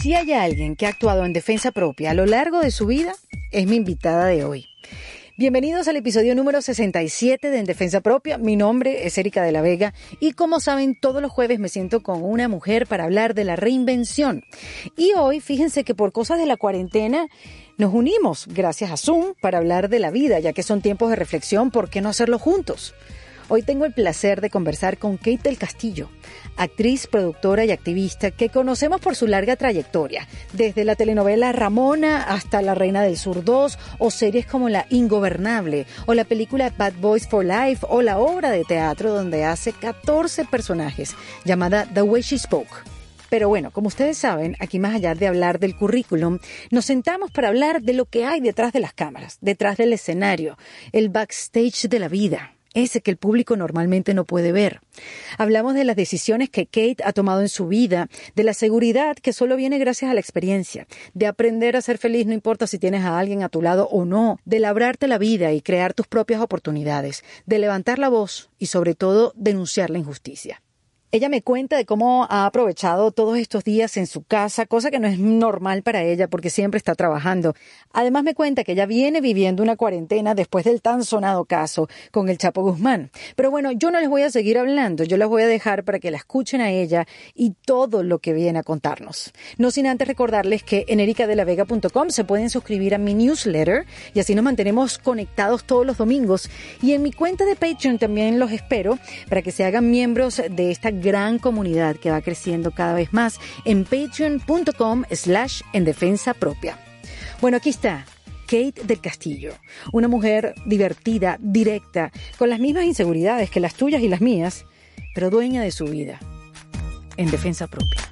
Si hay alguien que ha actuado en defensa propia a lo largo de su vida, es mi invitada de hoy. Bienvenidos al episodio número 67 de En Defensa Propia. Mi nombre es Erika de la Vega y como saben, todos los jueves me siento con una mujer para hablar de la reinvención. Y hoy, fíjense que por cosas de la cuarentena, nos unimos gracias a Zoom para hablar de la vida, ya que son tiempos de reflexión, ¿por qué no hacerlo juntos? Hoy tengo el placer de conversar con Kate del Castillo, actriz, productora y activista que conocemos por su larga trayectoria, desde la telenovela Ramona hasta La Reina del Sur 2 o series como La Ingobernable o la película Bad Boys for Life o la obra de teatro donde hace 14 personajes llamada The Way She Spoke. Pero bueno, como ustedes saben, aquí más allá de hablar del currículum, nos sentamos para hablar de lo que hay detrás de las cámaras, detrás del escenario, el backstage de la vida, ese que el público normalmente no puede ver. Hablamos de las decisiones que Kate ha tomado en su vida, de la seguridad que solo viene gracias a la experiencia, de aprender a ser feliz no importa si tienes a alguien a tu lado o no, de labrarte la vida y crear tus propias oportunidades, de levantar la voz y sobre todo denunciar la injusticia. Ella me cuenta de cómo ha aprovechado todos estos días en su casa, cosa que no es normal para ella porque siempre está trabajando. Además me cuenta que ella viene viviendo una cuarentena después del tan sonado caso con el Chapo Guzmán. Pero bueno, yo no les voy a seguir hablando, yo les voy a dejar para que la escuchen a ella y todo lo que viene a contarnos. No sin antes recordarles que en ericadelavega.com se pueden suscribir a mi newsletter y así nos mantenemos conectados todos los domingos. Y en mi cuenta de Patreon también los espero para que se hagan miembros de esta gran comunidad que va creciendo cada vez más en patreon.com slash en defensa propia. Bueno, aquí está. Kate del Castillo, una mujer divertida, directa, con las mismas inseguridades que las tuyas y las mías, pero dueña de su vida, en defensa propia.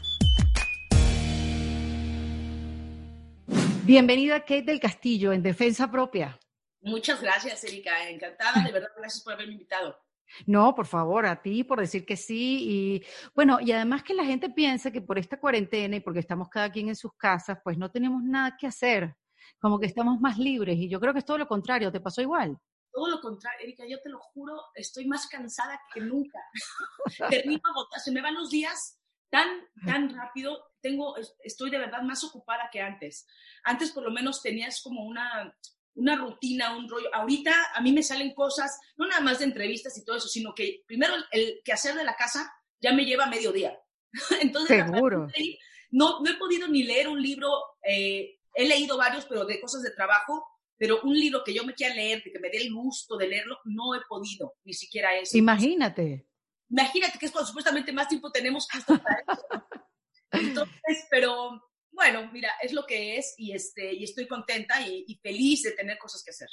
Bienvenida Kate del Castillo, en defensa propia. Muchas gracias, Erika. Encantada, de verdad, gracias por haberme invitado. No, por favor, a ti por decir que sí. Y bueno, y además que la gente piensa que por esta cuarentena y porque estamos cada quien en sus casas, pues no tenemos nada que hacer, como que estamos más libres. Y yo creo que es todo lo contrario, ¿te pasó igual? Todo lo contrario, Erika, yo te lo juro, estoy más cansada que nunca. se me van los días tan, tan rápido. Tengo, estoy de verdad más ocupada que antes. Antes por lo menos tenías como una, una rutina, un rollo. Ahorita a mí me salen cosas, no nada más de entrevistas y todo eso, sino que primero el quehacer de la casa ya me lleva medio día. Entonces, Seguro. No, no he podido ni leer un libro, eh, he leído varios, pero de cosas de trabajo, pero un libro que yo me quiera leer, que me dé el gusto de leerlo, no he podido, ni siquiera eso. Imagínate. Imagínate que es cuando supuestamente más tiempo tenemos hasta para eso. Entonces, pero bueno, mira, es lo que es y, este, y estoy contenta y, feliz de tener cosas que hacer.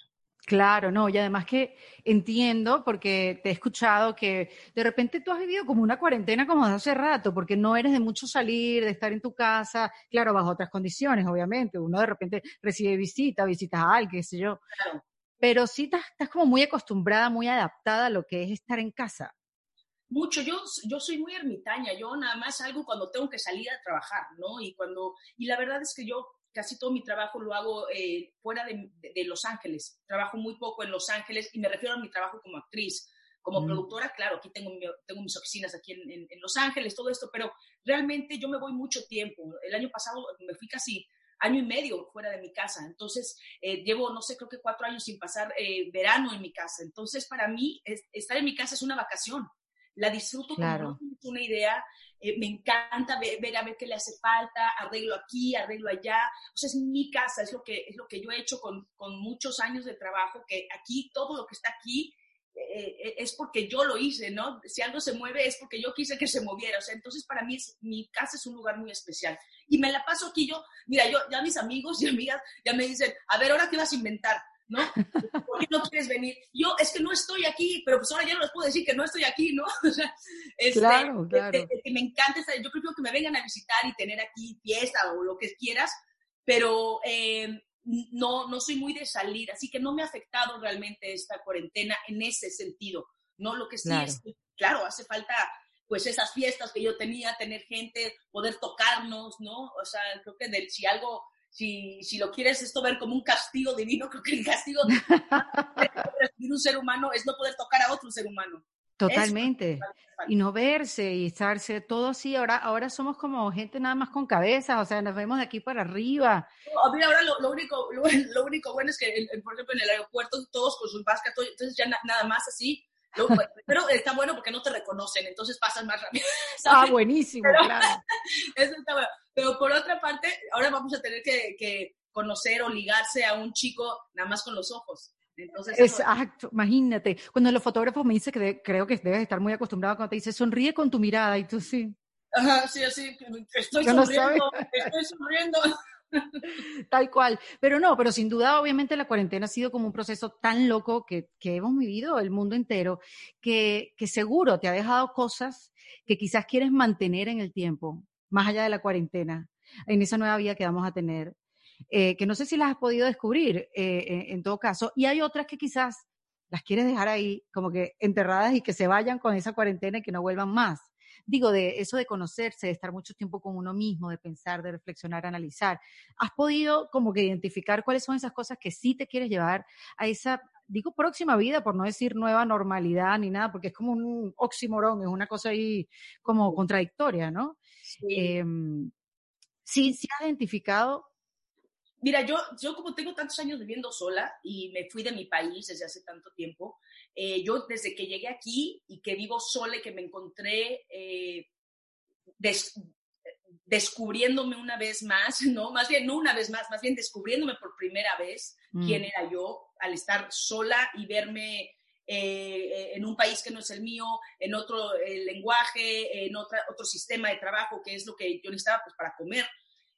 Claro, no, y además que entiendo, porque te he escuchado que de repente tú has vivido como una cuarentena como de hace rato, porque no eres de mucho salir, de estar en tu casa, claro, bajo otras condiciones, obviamente. Uno de repente recibe visita, visitas a alguien, qué sé yo. Claro. Pero sí estás, estás como muy acostumbrada, muy adaptada a lo que es estar en casa mucho. Yo, yo soy muy ermitaña, yo nada más salgo cuando tengo que salir a trabajar, ¿no? Y, cuando, y la verdad es que yo casi todo mi trabajo lo hago eh, fuera de, Los Ángeles. Trabajo muy poco en Los Ángeles y me refiero a mi trabajo como actriz. Como mm. productora, claro, aquí tengo, tengo mis oficinas aquí en, en, Los Ángeles, todo esto, pero realmente yo me voy mucho tiempo. El año pasado me fui casi año y medio fuera de mi casa. Entonces, eh, llevo, no sé, creo que cuatro años sin pasar eh, verano en mi casa. Entonces, para mí, estar en mi casa es una vacación la disfruto como no una idea, eh, me encanta ver, a ver qué le hace falta, arreglo aquí, arreglo allá, o sea, es mi casa, es lo que, es lo que yo he hecho con, con muchos años de trabajo, que aquí, todo lo que está aquí, eh, eh, es porque yo lo hice, ¿no? Si algo se mueve es porque yo quise que se moviera, o sea, entonces para mí es, mi casa es un lugar muy especial. Y me la paso aquí yo, mira, yo, ya mis amigos y amigas ya me dicen, a ver, ahora qué vas a inventar. ¿No? ¿Por qué no quieres venir? Yo, es que no estoy aquí, pero pues ahora ya no les puedo decir que no estoy aquí, ¿no? O sea, este, claro, claro. Que, me encanta, yo creo que me vengan a visitar y tener aquí fiesta o lo que quieras, pero eh, no, no soy muy de salir, así que no me ha afectado realmente esta cuarentena en ese sentido, ¿no? Lo que sí es, claro, hace falta pues esas fiestas que yo tenía, tener gente, poder tocarnos, ¿no? O sea, creo que de, si algo si, si lo quieres esto ver como un castigo divino, creo que el castigo de un ser humano es no poder tocar a otro ser humano. Totalmente. Y no verse y estarse todo así. Ahora, ahora somos como gente nada más con cabeza, o sea, nos vemos de aquí para arriba. mira, ahora lo, único, lo, único bueno es que, por ejemplo, en el aeropuerto todos con sus vascas, entonces ya nada más así. pero está bueno porque no te reconocen, entonces pasan más rápido. Ah, buenísimo, claro. Eso está bueno. Pero por otra parte, ahora vamos a tener que, conocer o ligarse a un chico nada más con los ojos. Entonces, Exacto, imagínate. Cuando los fotógrafos me dicen que creo que debes estar muy acostumbrado cuando te dice sonríe con tu mirada y tú sí. Ajá, sí, así, estoy sonriendo, estoy sonriendo. Tal cual. Pero no, pero sin duda, obviamente, la cuarentena ha sido como un proceso tan loco que, que hemos vivido el mundo entero, que, que seguro te ha dejado cosas que quizás quieres mantener en el tiempo más allá de la cuarentena, en esa nueva vida que vamos a tener, eh, que no sé si las has podido descubrir eh, en, todo caso, y hay otras que quizás las quieres dejar ahí como que enterradas y que se vayan con esa cuarentena y que no vuelvan más. Digo, de eso de conocerse, de estar mucho tiempo con uno mismo, de pensar, de reflexionar, analizar. ¿Has podido como que identificar cuáles son esas cosas que sí te quieres llevar a esa, digo próxima vida, por no decir nueva normalidad ni nada, porque es como un oxímoron, es una cosa ahí como contradictoria, ¿no? Em, sí. sí, has identificado. Mira, yo, yo como tengo tantos años viviendo sola y me fui de mi país desde hace tanto tiempo, eh, yo desde que llegué aquí y que vivo sola y que me encontré eh, descubriéndome una vez más, ¿no? Más bien, no una vez más, más bien descubriéndome por primera vez quién mm. era yo al estar sola y verme eh, en un país que no es el mío, en otro eh, lenguaje, en otra, otro sistema de trabajo, que es lo que yo necesitaba pues, para comer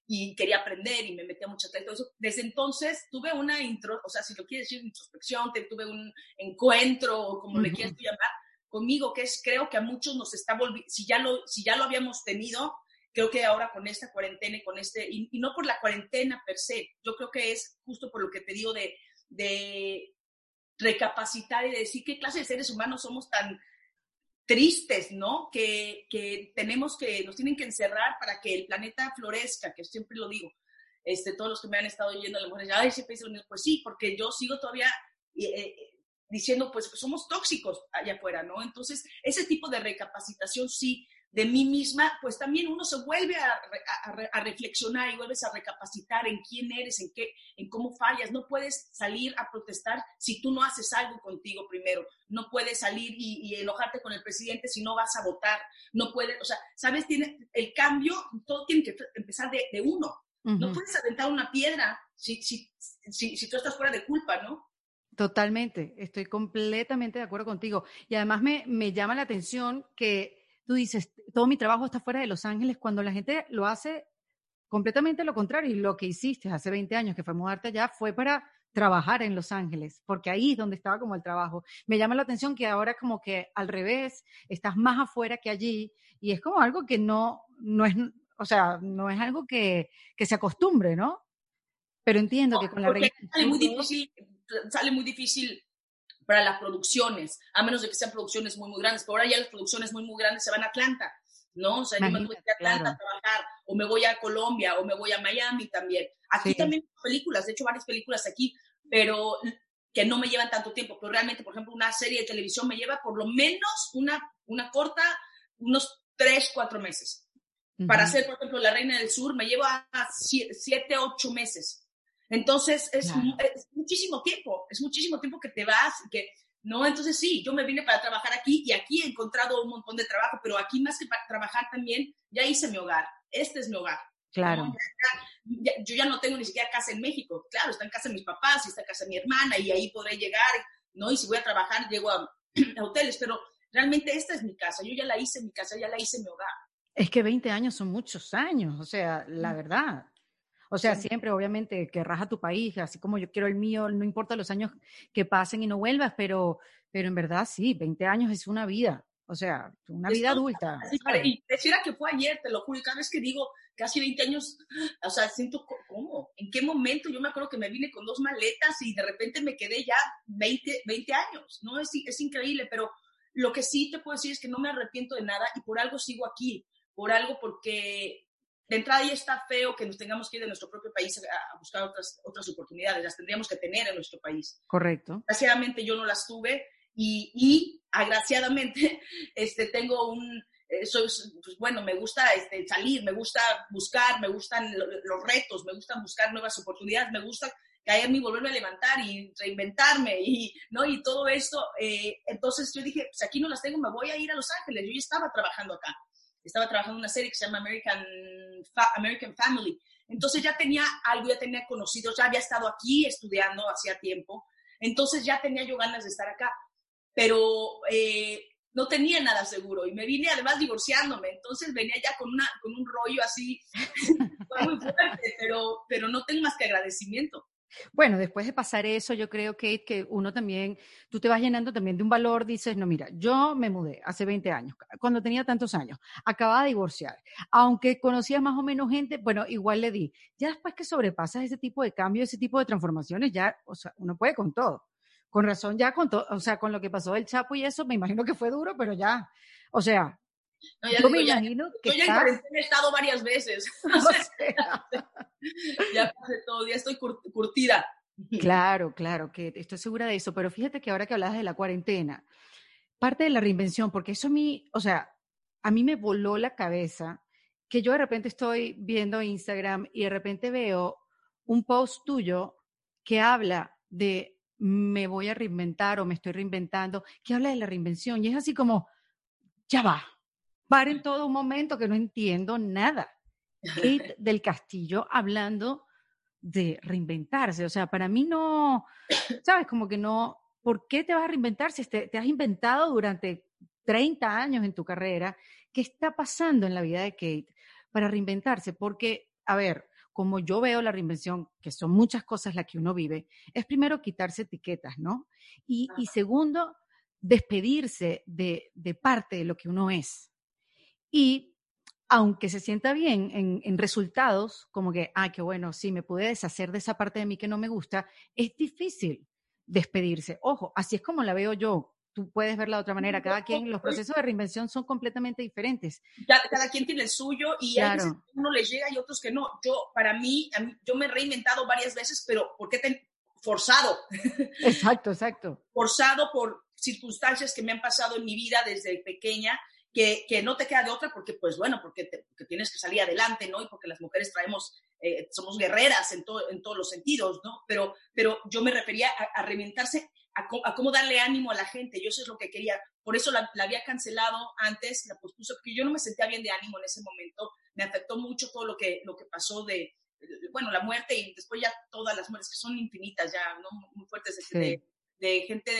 y quería aprender y me metía mucho todo eso. Desde entonces tuve una intro, o sea, si lo quieres decir, introspección, tuve un encuentro, o como le quieras llamar, conmigo, que es, creo que a muchos nos está volviendo, si ya lo, si ya lo habíamos tenido, creo que ahora con esta cuarentena y con este, y, y, no por la cuarentena per se, yo creo que es justo por lo que te digo de, de recapacitar y decir qué clase de seres humanos somos tan tristes, ¿no? Que, que, tenemos que, nos tienen que encerrar para que el planeta florezca, que siempre lo digo. Este, todos los que me han estado oyendo, a lo mejor ay, siempre dicen, pues sí, porque yo sigo todavía eh, eh, diciendo, pues, pues somos tóxicos allá afuera, ¿no? Entonces, ese tipo de recapacitación sí de mí misma, pues también uno se vuelve a, reflexionar y vuelves a recapacitar en quién eres, en qué, en cómo fallas. No puedes salir a protestar si tú no haces algo contigo primero. No puedes salir y, enojarte con el presidente si no vas a votar. No puedes, o sea, sabes, tiene el cambio, todo tiene que empezar de, uno. No puedes aventar una piedra si, si, si, si tú estás fuera de culpa, ¿no? Totalmente, estoy completamente de acuerdo contigo. Y además me, me llama la atención que tú dices, todo mi trabajo está fuera de Los Ángeles, cuando la gente lo hace completamente lo contrario. Y lo que hiciste hace 20 años, que fue mudarte allá, fue para trabajar en Los Ángeles, porque ahí es donde estaba como el trabajo. Me llama la atención que ahora como que al revés, estás más afuera que allí, y es como algo que no, no es, o sea, no es algo que, que se acostumbre, ¿no? Pero entiendo que con la sale muy difícil, sale muy difícil para las producciones, a menos de que sean producciones muy, muy grandes. Pero ahora ya las producciones muy, muy grandes se van a Atlanta, ¿no? O sea, yo me voy a Atlanta a trabajar, o me voy a Colombia, o me voy a Miami también. Aquí también películas, de hecho varias películas aquí, pero que no me llevan tanto tiempo. Pero realmente, por ejemplo, una serie de televisión me lleva por lo menos una, una corta, unos tres, cuatro meses. Para hacer, por ejemplo, La Reina del Sur me lleva siete, ocho meses. Entonces, es, muchísimo tiempo, es muchísimo tiempo que te vas, que, ¿no? Entonces, sí, yo me vine para trabajar aquí y aquí he encontrado un montón de trabajo, pero aquí más que para trabajar también, ya hice mi hogar, este es mi hogar. Claro. yo ya no tengo ni siquiera casa en México, claro, está en casa de mis papás y está en casa de mi hermana y ahí podré llegar, ¿no? Y si voy a trabajar, llego a, a hoteles, pero realmente esta es mi casa, yo ya la hice mi casa, ya la hice mi hogar. Es que 20 años son muchos años, o sea, la verdad. O sea, siempre, obviamente, querrás a tu país, así como yo quiero el mío, no importa los años que pasen y no vuelvas, pero, pero en verdad sí, 20 años es una vida. O sea, una vida adulta. y decía que fue ayer, te lo juro, cada vez que digo casi 20 años, o sea, siento cómo, en qué momento, yo me acuerdo que me vine con dos maletas y de repente me quedé ya 20, 20 años, ¿no? Es, es increíble, pero lo que sí te puedo decir es que no me arrepiento de nada y por algo sigo aquí, por algo porque de entrada ya está feo que nos tengamos que ir de nuestro propio país a, buscar otras, otras oportunidades, las tendríamos que tener en nuestro país. Correcto. Desgraciadamente yo no las tuve y, y agraciadamente este, tengo un, eh, soy, pues bueno, me gusta este, salir, me gusta buscar, me gustan los retos, me gustan buscar nuevas oportunidades, me gusta caerme y volverme a levantar y reinventarme y, ¿no? y todo esto. Eh, entonces yo dije, pues aquí no las tengo, me voy a ir a Los Ángeles. Yo ya estaba trabajando acá. Estaba trabajando en una serie que se llama American, American Family. Entonces ya tenía algo, ya tenía conocidos, ya había estado aquí estudiando hacía tiempo. Entonces ya tenía yo ganas de estar acá pero eh, no tenía nada seguro y me vine además divorciándome, entonces venía ya con, una, con un rollo así muy fuerte, pero, pero no tengo más que agradecimiento. Bueno, después de pasar eso, yo creo, Kate, que uno también, tú te vas llenando también de un valor, dices, no, mira, yo me mudé hace 20 años, cuando tenía tantos años, acababa de divorciar, aunque conocía más o menos gente, bueno, igual le di. Ya después que sobrepasas ese tipo de cambios, ese tipo de transformaciones, ya, o sea, uno puede con todo. Con razón, ya con todo, o sea, con lo que pasó del Chapo y eso, me imagino que fue duro, pero ya, o sea, yo me imagino que. Yo ya en cuarentena he estado varias veces. ya pasé todo, ya estoy curtida. Claro, claro, que estoy segura de eso, pero fíjate que ahora que hablabas de la cuarentena, parte de la reinvención, porque eso a mí, o sea, a mí me voló la cabeza que yo de repente estoy viendo Instagram y de repente veo un post tuyo que habla de me voy a reinventar o me estoy reinventando, que habla de la reinvención. Y es así como, ya va, en todo un momento que no entiendo nada. del Castillo hablando de reinventarse. O sea, para mí no, ¿sabes? Como que no, ¿por qué te vas a reinventar si te, te has inventado durante 30 años en tu carrera? ¿Qué está pasando en la vida de Kate para reinventarse? Porque, a ver, como yo veo la reinvención, que son muchas cosas las que uno vive, es primero quitarse etiquetas, ¿no? Y, segundo, despedirse de, parte de lo que uno es. Y aunque se sienta bien en, en, resultados, como que, ah, qué bueno, sí, me pude deshacer de esa parte de mí que no me gusta, es difícil despedirse. Ojo, así es como la veo yo tú puedes verla de otra manera. Cada quien, los procesos de reinvención son completamente diferentes. Cada, quien tiene el suyo y a veces uno les llega y otros que no. Yo, para mí, yo me he reinventado varias veces, pero ¿por qué te, forzado? Exacto, exacto. forzado por circunstancias que me han pasado en mi vida desde pequeña. Que, que no te queda de otra porque, pues bueno, porque, tienes que salir adelante, ¿no? Y porque las mujeres traemos, eh, somos guerreras en, en todos los sentidos, ¿no? Pero, pero yo me refería a, a reinventarse a, cómo darle ánimo a la gente. Yo eso es lo que quería. Por eso la, había cancelado antes, la pospuso, porque yo no me sentía bien de ánimo en ese momento. Me afectó mucho todo lo que, lo que pasó de, bueno, la muerte y después ya todas las muertes, que son infinitas ya, ¿no? Muy fuertes, de, de, gente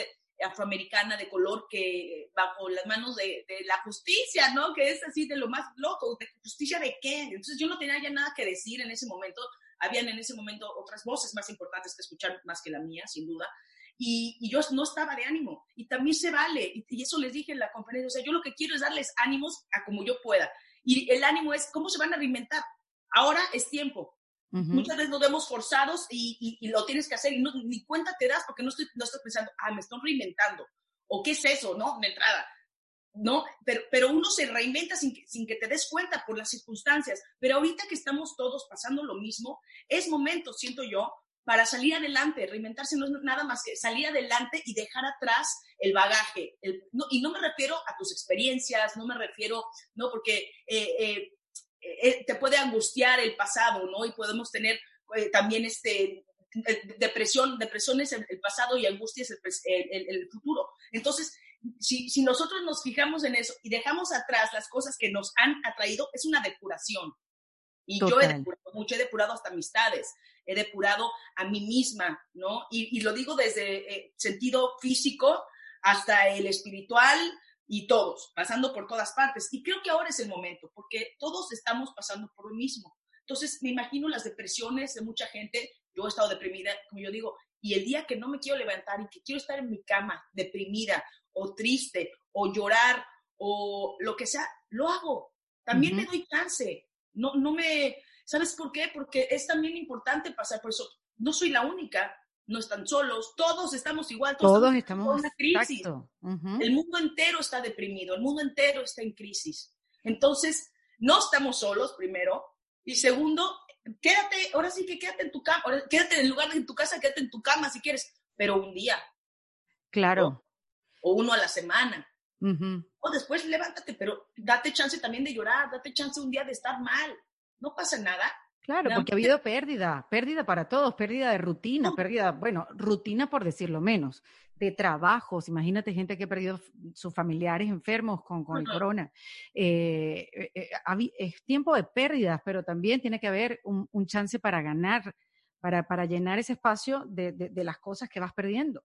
afroamericana de color que bajo las manos de, de, la justicia, ¿no? Que es así de lo más loco, ¿de justicia de qué? Entonces yo no tenía ya nada que decir en ese momento, habían en ese momento otras voces más importantes que escuchar más que la mía, sin duda, y, yo no estaba de ánimo. Y también se vale, y, eso les dije en la conferencia, o sea, yo lo que quiero es darles ánimos a como yo pueda. Y el ánimo es cómo se van a reinventar. Ahora es tiempo. Muchas veces nos vemos forzados y, lo tienes que hacer y no, ni cuenta te das porque no estoy, no estoy pensando, ah, me estoy reinventando. ¿O qué es eso, no? De entrada. ¿no? Pero, pero uno se reinventa sin que, sin que te des cuenta por las circunstancias. Pero ahorita que estamos todos pasando lo mismo, es momento, siento yo, para salir adelante. Reinventarse no es nada más que salir adelante y dejar atrás el bagaje. y no me refiero a tus experiencias, no me refiero, no, porque eh, eh, eh, te puede angustiar el pasado, ¿no? Y podemos tener también este, depresión, depresión es el, pasado y angustia es el, futuro. Entonces, si, si, nosotros nos fijamos en eso y dejamos atrás las cosas que nos han atraído, es una depuración. Y yo he depurado mucho, he depurado hasta amistades, he depurado a mí misma, ¿no? Y, lo digo desde eh, sentido físico hasta el espiritual y todos, pasando por todas partes. Y creo que ahora es el momento, porque todos estamos pasando por lo mismo. Entonces, me imagino las depresiones de mucha gente. Yo he estado deprimida, como yo digo, y el día que no me quiero levantar y que quiero estar en mi cama deprimida o triste o llorar o lo que sea, lo hago. También me doy chance. No, no me, ¿sabes por qué? Porque es también importante pasar por eso. No soy la única, no están solos, todos estamos igual, todos, estamos, en una crisis. El mundo entero está deprimido, el mundo entero está en crisis. Entonces, no estamos solos, primero, y segundo, quédate, ahora sí que quédate en tu cama, quédate en lugar de en tu casa, quédate en tu cama si quieres, pero un día. Claro. O, uno a la semana. O después levántate, pero date chance también de llorar, date chance un día de estar mal. No pasa nada. Claro, porque ha habido pérdida, pérdida para todos, pérdida de rutina, pérdida, bueno, rutina por decirlo menos, de trabajos. Imagínate gente que ha perdido sus familiares enfermos con, con el corona. Eh, eh, eh, es tiempo de pérdidas, pero también tiene que haber un, chance para ganar, para, para llenar ese espacio de, de las cosas que vas perdiendo.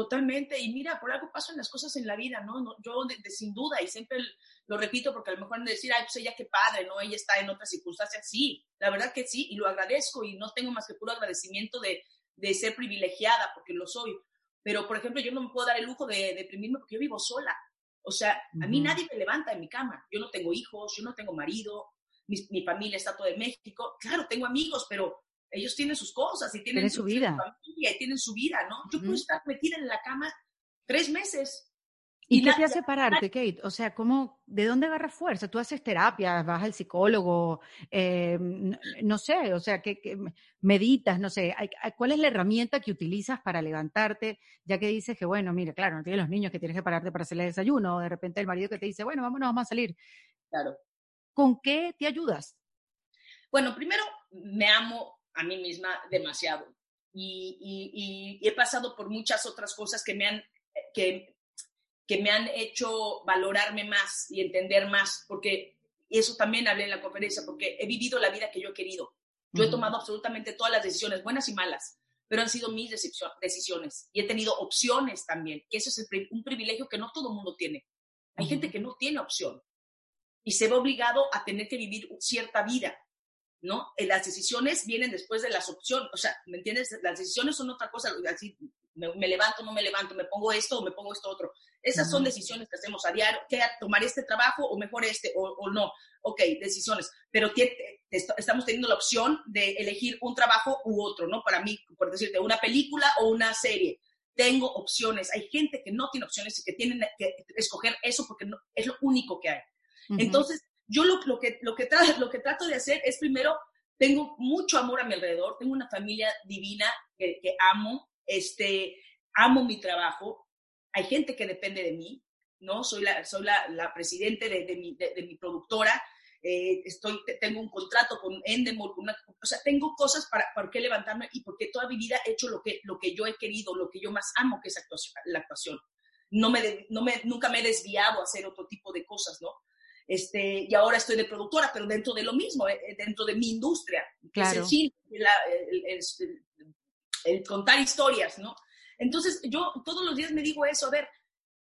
Totalmente, y mira, por algo pasan las cosas en la vida, ¿no? yo de, sin duda, y siempre lo repito porque a lo mejor de decir, ay, pues ella qué padre, ¿no? Ella está en otras circunstancias, sí, la verdad que sí, y lo agradezco y no tengo más que puro agradecimiento de, de ser privilegiada, porque lo soy, pero por ejemplo, yo no me puedo dar el lujo de, deprimirme porque yo vivo sola, o sea, a mí nadie me levanta en mi cama, yo no tengo hijos, yo no tengo marido, mi, mi familia está todo en México, claro, tengo amigos, pero ellos tienen sus cosas y tienen, su vida. Familia y tienen su vida, ¿no? Yo puedo estar metida en la cama tres meses. ¿Y, qué te hace pararte, Kate? O sea, ¿cómo, ¿de dónde agarras fuerza? Tú haces terapia, vas al psicólogo, eh, no, sé, o sea, ¿qué, meditas, no sé, ¿cuál es la herramienta que utilizas para levantarte? Ya que dices que, bueno, mira, claro, no tienes los niños que tienes que pararte para hacerle desayuno, o de repente el marido que te dice, bueno, vámonos, vamos a salir. Claro. ¿Con qué te ayudas? Bueno, primero me amo a mí misma demasiado. Y, he pasado por muchas otras cosas que me han, que, que me han hecho valorarme más y entender más, porque eso también hablé en la conferencia, porque he vivido la vida que yo he querido. Yo he tomado absolutamente todas las decisiones, buenas y malas, pero han sido mis decisiones y he tenido opciones también, que eso es un privilegio que no todo el mundo tiene. Hay gente que no tiene opción y se ve obligado a tener que vivir cierta vida ¿no? Eh, las decisiones vienen después de las opciones, o sea, ¿me entiendes? Las decisiones son otra cosa, así, me, levanto, no me levanto, me pongo esto o me pongo esto otro. Esas son decisiones que hacemos a diario, que tomar este trabajo o mejor este o, no. Ok, decisiones, pero estamos teniendo la opción de elegir un trabajo u otro, ¿no? Para mí, por decirte, una película o una serie. Tengo opciones. Hay gente que no tiene opciones y que tienen que escoger eso porque no, es lo único que hay. Entonces, yo lo, lo, que, lo, que lo que trato de hacer es primero, tengo mucho amor a mi alrededor, tengo una familia divina que, que amo, este, amo mi trabajo, hay gente que depende de mí, ¿no? Soy la, soy la, la presidente de, de, mi, de, mi, productora, eh, estoy, tengo un contrato con Endemol, o sea, tengo cosas para, para qué levantarme y porque toda mi vida he hecho lo que, lo que yo he querido, lo que yo más amo, que es actuación, la actuación. No me, no me, nunca me he desviado a hacer otro tipo de cosas, ¿no? Este, y ahora estoy de productora, pero dentro de lo mismo, eh, eh, dentro de mi industria, claro. es el, el, contar historias, ¿no? Entonces, yo todos los días me digo eso, a ver,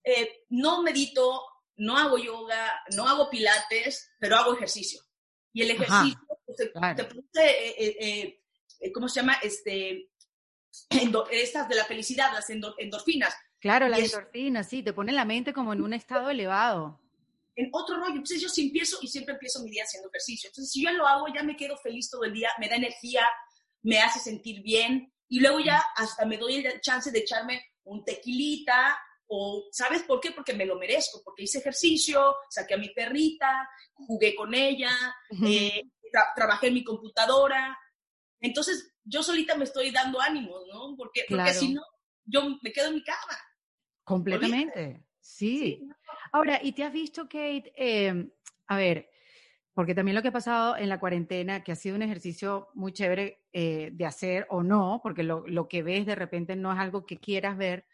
eh, no medito, no hago yoga, no hago pilates, pero hago ejercicio. Y el ejercicio pues, te, produce, ¿cómo se llama? Este, estas de la felicidad, las endorfinas. Claro, las endorfinas, sí, te pone la mente como en un estado elevado en otro rollo. Entonces yo sí empiezo y siempre empiezo mi día haciendo ejercicio. Entonces si yo lo hago, ya me quedo feliz todo el día, me da energía, me hace sentir bien y luego ya hasta me doy el chance de echarme un tequilita o ¿sabes por qué? Porque me lo merezco, porque hice ejercicio, saqué a mi perrita, jugué con ella, eh, trabajé en mi computadora. Entonces yo solita me estoy dando ánimos, ¿no? Porque, porque si no, yo me quedo en mi cama. Completamente. Sí. Ahora, ¿y te has visto, Kate? Em, a ver, porque también lo que ha pasado en la cuarentena, que ha sido un ejercicio muy chévere eh, de hacer o no, porque lo, lo, que ves de repente no es algo que quieras ver,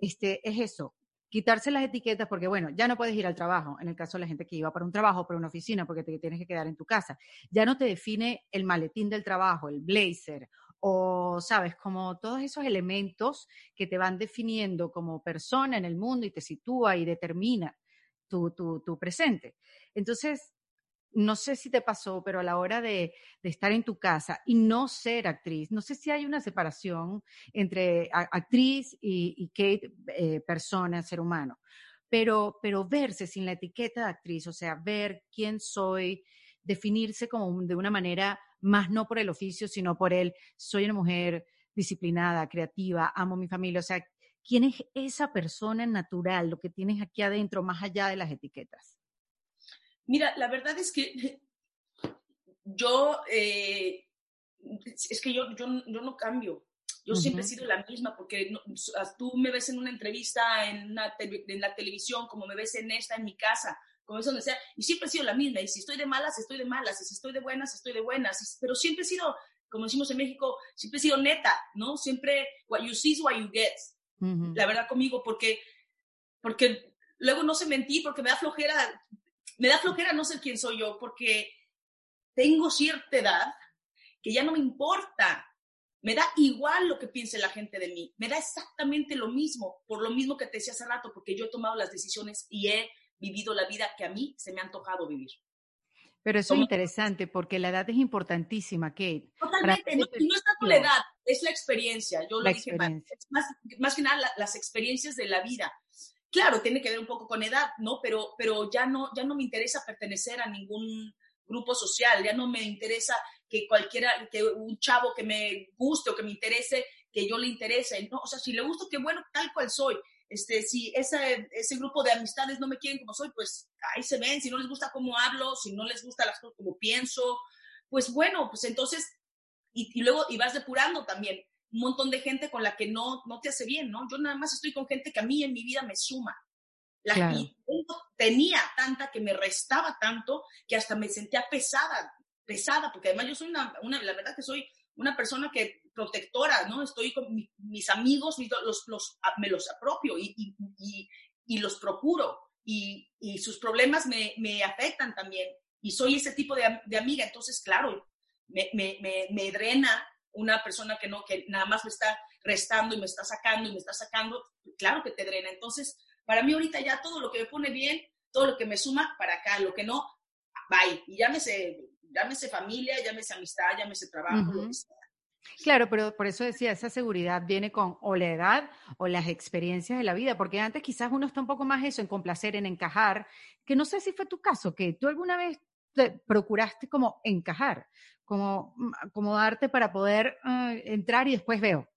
este, es eso, quitarse las etiquetas, porque bueno, ya no puedes ir al trabajo, en el caso de la gente que iba para un trabajo, para una oficina, porque te tienes que quedar en tu casa. Ya no te define el maletín del trabajo, el blazer o, sabes, como todos esos elementos que te van definiendo como persona en el mundo y te sitúa y determina tu, tu, tu presente. Entonces, no sé si te pasó, pero a la hora de, estar en tu casa y no ser actriz, no sé si hay una separación entre actriz y, Kate, eh, persona, ser humano, pero, pero verse sin la etiqueta de actriz, o sea, ver quién soy, definirse como de una manera más no por el oficio, sino por el soy una mujer disciplinada, creativa, amo mi familia, o sea, quién es esa persona natural, lo que tienes aquí adentro, más allá de las etiquetas. Mira, la verdad es que yo, eh, es que yo, yo, no cambio. Yo siempre he sido la misma, porque tú me ves en una entrevista en, en la televisión, como me ves en esta, en mi casa, como es donde sea, y siempre he sido la misma. Y si estoy de malas, estoy de malas. Y si estoy de buenas, estoy de buenas. Pero siempre he sido, como decimos en México, siempre he sido neta, ¿no? Siempre, what you see is what you get. La verdad conmigo, porque, porque luego no sé mentir, porque me da flojera me da flojera no ser quién soy yo porque tengo cierta edad que ya no me importa. Me da igual lo que piense la gente de mí. Me da exactamente lo mismo, por lo mismo que te decía hace rato, porque yo he tomado las decisiones y he vivido la vida que a mí se me ha antojado vivir. Pero eso es interesante porque la edad es importantísima, Kate. Totalmente, no, no, es tanto la edad, es la experiencia. Yo lo dije más, más, que nada las experiencias de la vida. Claro, tiene que ver un poco con edad, ¿no? Pero, pero ya, no, ya no me interesa pertenecer a ningún grupo social, ya no me interesa que cualquiera, que un chavo que me guste o que me interese, que yo le interese, ¿no? O sea, si le gusto, qué bueno, tal cual soy. Este, si ese, ese grupo de amistades no me quieren como soy, pues ahí se ven, si no les gusta cómo hablo, si no les gusta las cosas como pienso, pues bueno, pues entonces, y, y luego, y vas depurando también un montón de gente con la que no, no te hace bien, ¿no? Yo nada más estoy con gente que a mí en mi vida me suma. La tenía tanta que me restaba tanto que hasta me sentía pesada, pesada, porque además yo soy una, una la verdad que soy una persona que protectora, ¿no? Estoy con mis amigos, los, los, me los apropio y, y, y, los procuro y, sus problemas me, me, afectan también. Y soy ese tipo de, de amiga, entonces, claro, me, me, me, drena una persona que no, que nada más me está restando y me está sacando y me está sacando, claro que te drena. Entonces, para mí ahorita ya todo lo que me pone bien, todo lo que me suma para acá, lo que no, bye. Y llámese, llámese familia, llámese amistad, llámese trabajo, lo que sea. Claro, pero por eso decía, esa seguridad viene con o la edad o las experiencias de la vida, porque antes quizás uno está un poco más eso, en complacer, en encajar, que no sé si fue tu caso, que tú alguna vez procuraste como encajar, como, mm, como darte para poder ah, entrar y después veo.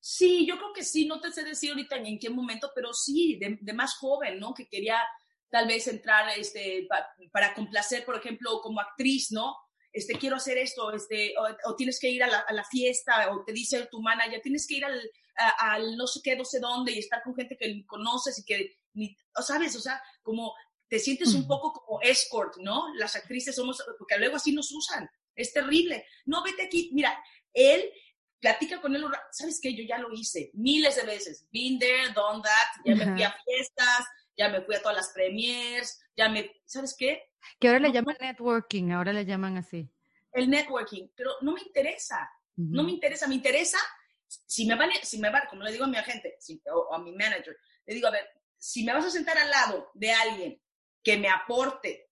Sí, yo creo que sí, no te sé decir ahorita en qué momento, pero sí, de, más joven, ¿no? Que quería tal vez entrar este, para complacer, por ejemplo, como actriz, ¿no? Este, quiero hacer esto, este, o, tienes que ir a la, fiesta, o te dice tu manager, tienes que ir al, al, no sé qué, no sé dónde, y estar con gente que conoces y que, ni, ¿sabes? O sea, como te sientes un poco como escort, ¿no? Las actrices somos, porque luego así nos usan, es terrible. No, vete aquí, mira, él platica con él, ¿sabes qué? Yo ya lo hice miles de veces. Been there, done that, ya me fui a fiestas, ya me fui a todas las premiers, ya me, ¿sabes qué? Que ahora le llaman networking, ahora le llaman así. El networking, pero no me interesa, no me interesa, me interesa, si me van, si me van, como le digo a mi agente o a mi manager, le digo, a ver, si me vas a sentar al lado de alguien que me aporte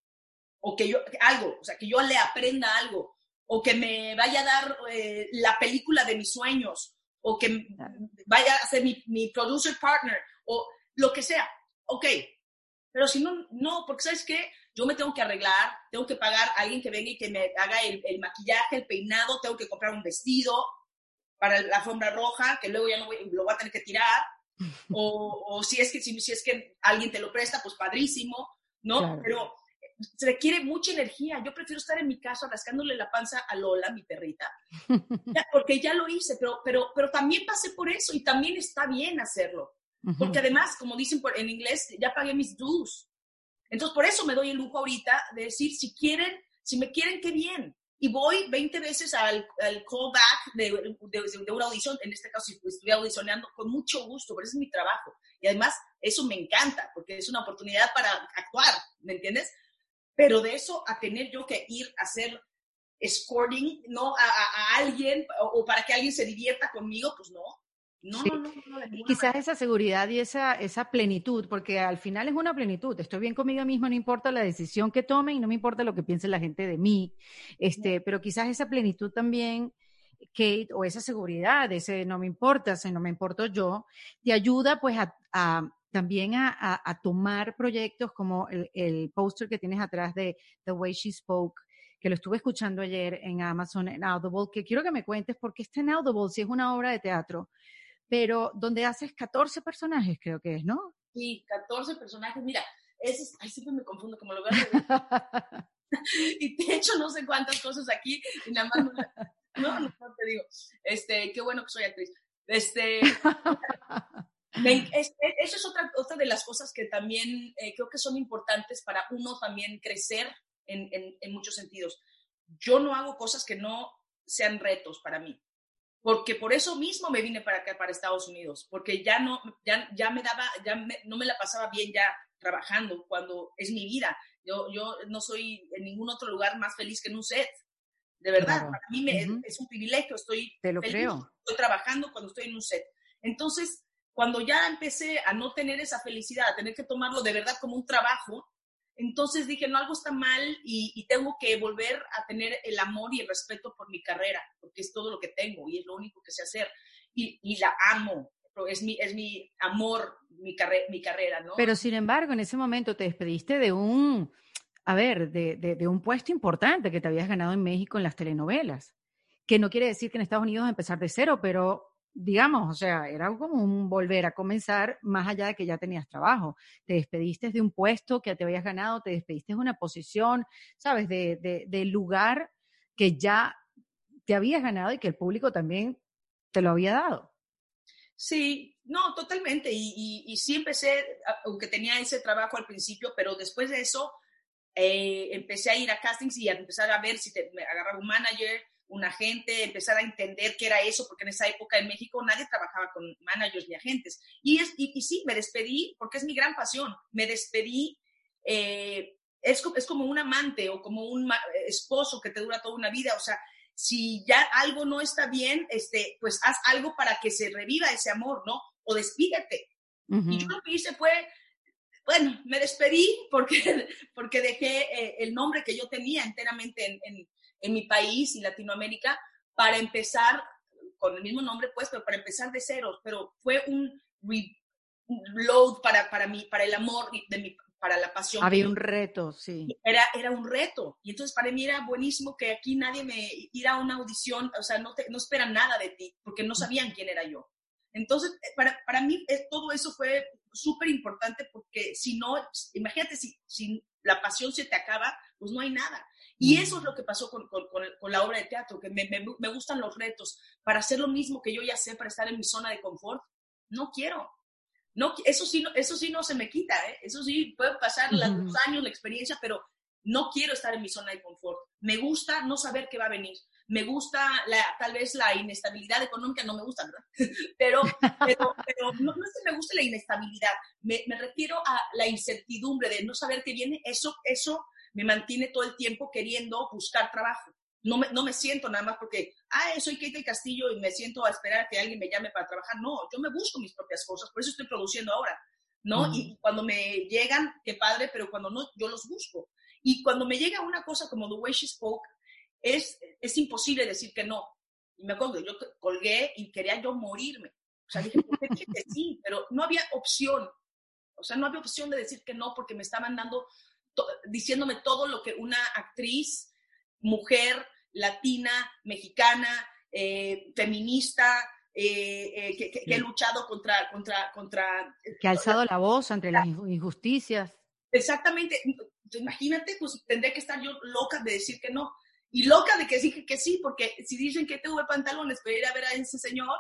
o que yo, algo, o sea, que yo le aprenda algo, o que me vaya a dar eh, la película de mis sueños, o que vaya a ser mi, mi, producer partner, o lo que sea. Ok, pero si no, no, porque sabes qué, yo me tengo que arreglar, tengo que pagar a alguien que venga y que me haga el, maquillaje, el peinado, tengo que comprar un vestido para la alfombra roja, que luego ya no lo voy a tener que tirar, o, o si, es que, si, si, es que alguien te lo presta, pues padrísimo, ¿no? Pero se requiere mucha energía. Yo prefiero estar en mi casa rascándole la panza a Lola, mi perrita, porque ya lo hice, pero, pero, pero también pasé por eso y también está bien hacerlo. Porque además, como dicen en inglés, ya pagué mis dues. Entonces, por eso me doy el lujo ahorita de decir, si quieren, si me quieren, qué bien. Y voy 20 veces al, al callback de, de, una audición, en este caso, si estuve audicionando, con mucho gusto, ese es mi trabajo. Y además, eso me encanta, porque es una oportunidad para actuar, ¿me entiendes? Pero de eso a tener yo que ir a hacer escorting, ¿no? A, alguien o, para que alguien se divierta conmigo, pues no. No, no, no, y quizás esa seguridad y esa, esa plenitud, porque al final es una plenitud. Estoy bien conmigo misma, no importa la decisión que tome y no me importa lo que piense la gente de mí. Este, pero quizás esa plenitud también, Kate, o esa seguridad, ese no me importa, ese no me importo yo, te ayuda pues a, también a, tomar proyectos como el, el póster que tienes atrás de The Way She Spoke, que lo estuve escuchando ayer en Amazon, en Audible, que quiero que me cuentes por qué está en Audible, si es una obra de teatro pero donde haces 14 personajes, creo que es, ¿no? Sí, 14 personajes. Mira, ese ay, siempre me confundo como lo veo. y te he hecho no sé cuántas cosas aquí y nada más no, no, no, te digo. Este, qué bueno que soy actriz. Este, eso es otra, otra de las cosas que también eh, creo que son importantes para uno también crecer en, en, en muchos sentidos. Yo no hago cosas que no sean retos para mí porque por eso mismo me vine para acá, para Estados Unidos, porque ya no, ya, ya me daba, ya no me la pasaba bien ya trabajando cuando es mi vida. Yo, yo no soy en ningún otro lugar más feliz que en un set. De verdad, para mí me, es un privilegio, estoy, Te lo creo. estoy trabajando cuando estoy en un set. Entonces, cuando ya empecé a no tener esa felicidad, a tener que tomarlo de verdad como un trabajo, entonces dije, no, algo está mal y, tengo que volver a tener el amor y el respeto por mi carrera, porque es todo lo que tengo y es lo único que sé hacer. Y, la amo, es mi, es mi amor, mi, mi carrera, ¿no? Pero sin embargo, en ese momento te despediste de un, a ver, de, de un puesto importante que te habías ganado en México en las telenovelas, que no quiere decir que en Estados Unidos empezar de cero, pero digamos, o sea, era como un volver a comenzar más allá de que ya tenías trabajo. Te despediste de un puesto que te habías ganado, te despediste de una posición, ¿sabes? De, de, lugar que ya te habías ganado y que el público también te lo había dado. Sí, no, totalmente. Y, y, sí empecé, aunque tenía ese trabajo al principio, pero después de eso eh, empecé a ir a castings y a empezar a ver si te, me agarraba un manager, un agente, empezar a entender qué era eso, porque en esa época en México nadie trabajaba con managers ni agentes. Y, es, y, sí, me despedí, porque es mi gran pasión, me despedí, eh, es, es, como un amante o como un esposo que te dura toda una vida, o sea, si ya algo no está bien, este, pues haz algo para que se reviva ese amor, ¿no? O despídete. Y yo lo que hice fue, bueno, me despedí porque, porque dejé eh, el nombre que yo tenía enteramente en, en mi país y Latinoamérica para empezar con el mismo nombre, pues, pero para empezar de cero. Pero fue un reload para, para mí, para el amor de mi, para la pasión. Había un reto, sí. Era, era un reto. Y entonces para mí era buenísimo que aquí nadie me ir a una audición, o sea, no, te, no esperan nada de ti, porque no sabían quién era yo. Entonces, eh, para, para mí eh, todo eso fue súper importante porque si no, imagínate, si, si la pasión se te acaba, pues no hay nada. Y eso es lo que pasó con, con, con la obra de teatro, que me, me, gustan los retos. Para hacer lo mismo que yo ya sé, para estar en mi zona de confort, no quiero. No, eso, sí, eso sí no se me quita, ¿eh? eso sí puede pasar los años, la experiencia, pero no quiero estar en mi zona de confort. Me gusta no saber qué va a venir. Me gusta la, tal vez la inestabilidad económica, no me gusta, ¿verdad? pero, pero, pero no, no, es que me guste la inestabilidad, me, me, refiero a la incertidumbre de no saber qué viene. Eso, eso me mantiene todo el tiempo queriendo buscar trabajo. No me, no me siento nada más porque, ah, soy Kate Castillo y me siento a esperar a que alguien me llame para trabajar. No, yo me busco mis propias cosas, por eso estoy produciendo ahora, ¿no? Y cuando me llegan, qué padre, pero cuando no, yo los busco. Y cuando me llega una cosa como The Way She Spoke, es, es imposible decir que no. Y me acuerdo, yo colgué y quería yo morirme. O sea, dije, ¿por qué dije que sí? Pero no había opción. O sea, no había opción de decir que no porque me estaban dando diciéndome todo lo que una actriz, mujer, latina, mexicana, eh, feminista, eh, eh, que, que, he luchado contra, contra, contra... Que ha alzado la voz ante las injusticias. Exactamente. Imagínate, pues tendría que estar yo loca de decir que no. Y loca de que dije que sí, porque si dicen que tuve pantalones para ir a ver a ese señor,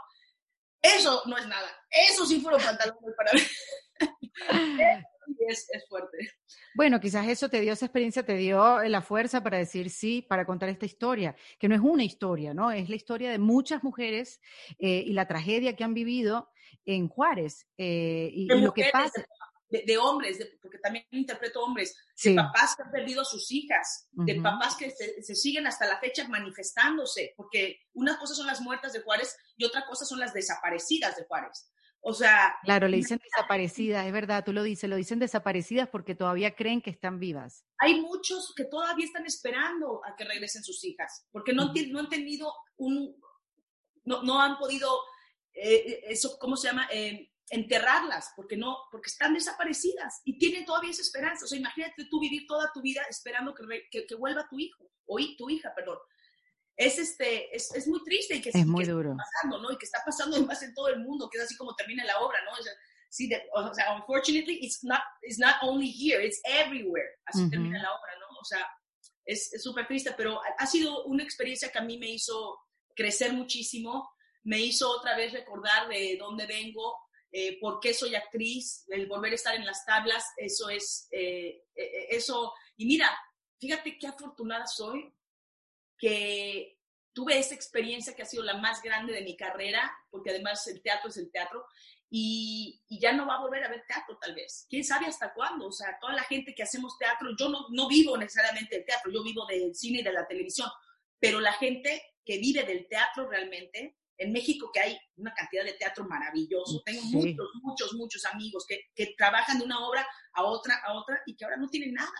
eso no es nada. Eso sí fueron pantalones para ver. es, fuerte. Bueno, quizás eso te dio, esa experiencia te dio la fuerza para decir sí, para contar esta historia, que no es una historia, ¿no? Es la historia de muchas mujeres eh, y la tragedia que han vivido en Juárez. Eh, y, lo que pasa. de, hombres, porque también interpreto hombres, de papás que han perdido a sus hijas, de papás que se, siguen hasta la fecha manifestándose, porque una cosa son las muertas de Juárez y otra cosa son las desaparecidas de Juárez. O sea... Claro, le dicen desaparecidas, es verdad, tú lo dices, lo dicen desaparecidas porque todavía creen que están vivas. Hay muchos que todavía están esperando a que regresen sus hijas, porque no, no han tenido un... No, no han podido, eh, eso, ¿cómo se llama? Eh, enterrarlas, porque no, porque están desaparecidas y tienen todavía esa esperanza. O sea, imagínate tú vivir toda tu vida esperando que, que, vuelva tu hijo, o tu hija, perdón. Es, este, es, es muy triste y que, es muy duro. está pasando, ¿no? Y que está pasando más en todo el mundo, que es así como termina la obra, ¿no? O sea, sí, o sea, unfortunately, it's not, it's not only here, it's everywhere. Así termina la obra, ¿no? O sea, es súper triste, pero ha sido una experiencia que a mí me hizo crecer muchísimo, me hizo otra vez recordar de dónde vengo, eh, por qué soy actriz, el volver a estar en las tablas, eso es, eh, eh, eso, y mira, fíjate qué afortunada soy que tuve esa experiencia que ha sido la más grande de mi carrera, porque además el teatro es el teatro, y, ya no va a volver a ver teatro tal vez. ¿Quién sabe hasta cuándo? O sea, toda la gente que hacemos teatro, yo no, no vivo necesariamente del teatro, yo vivo del cine y de la televisión, pero la gente que vive del teatro realmente en México que hay una cantidad de teatro maravilloso. Tengo muchos, muchos, muchos amigos que, que, trabajan de una obra a otra, a otra y que ahora no tienen nada.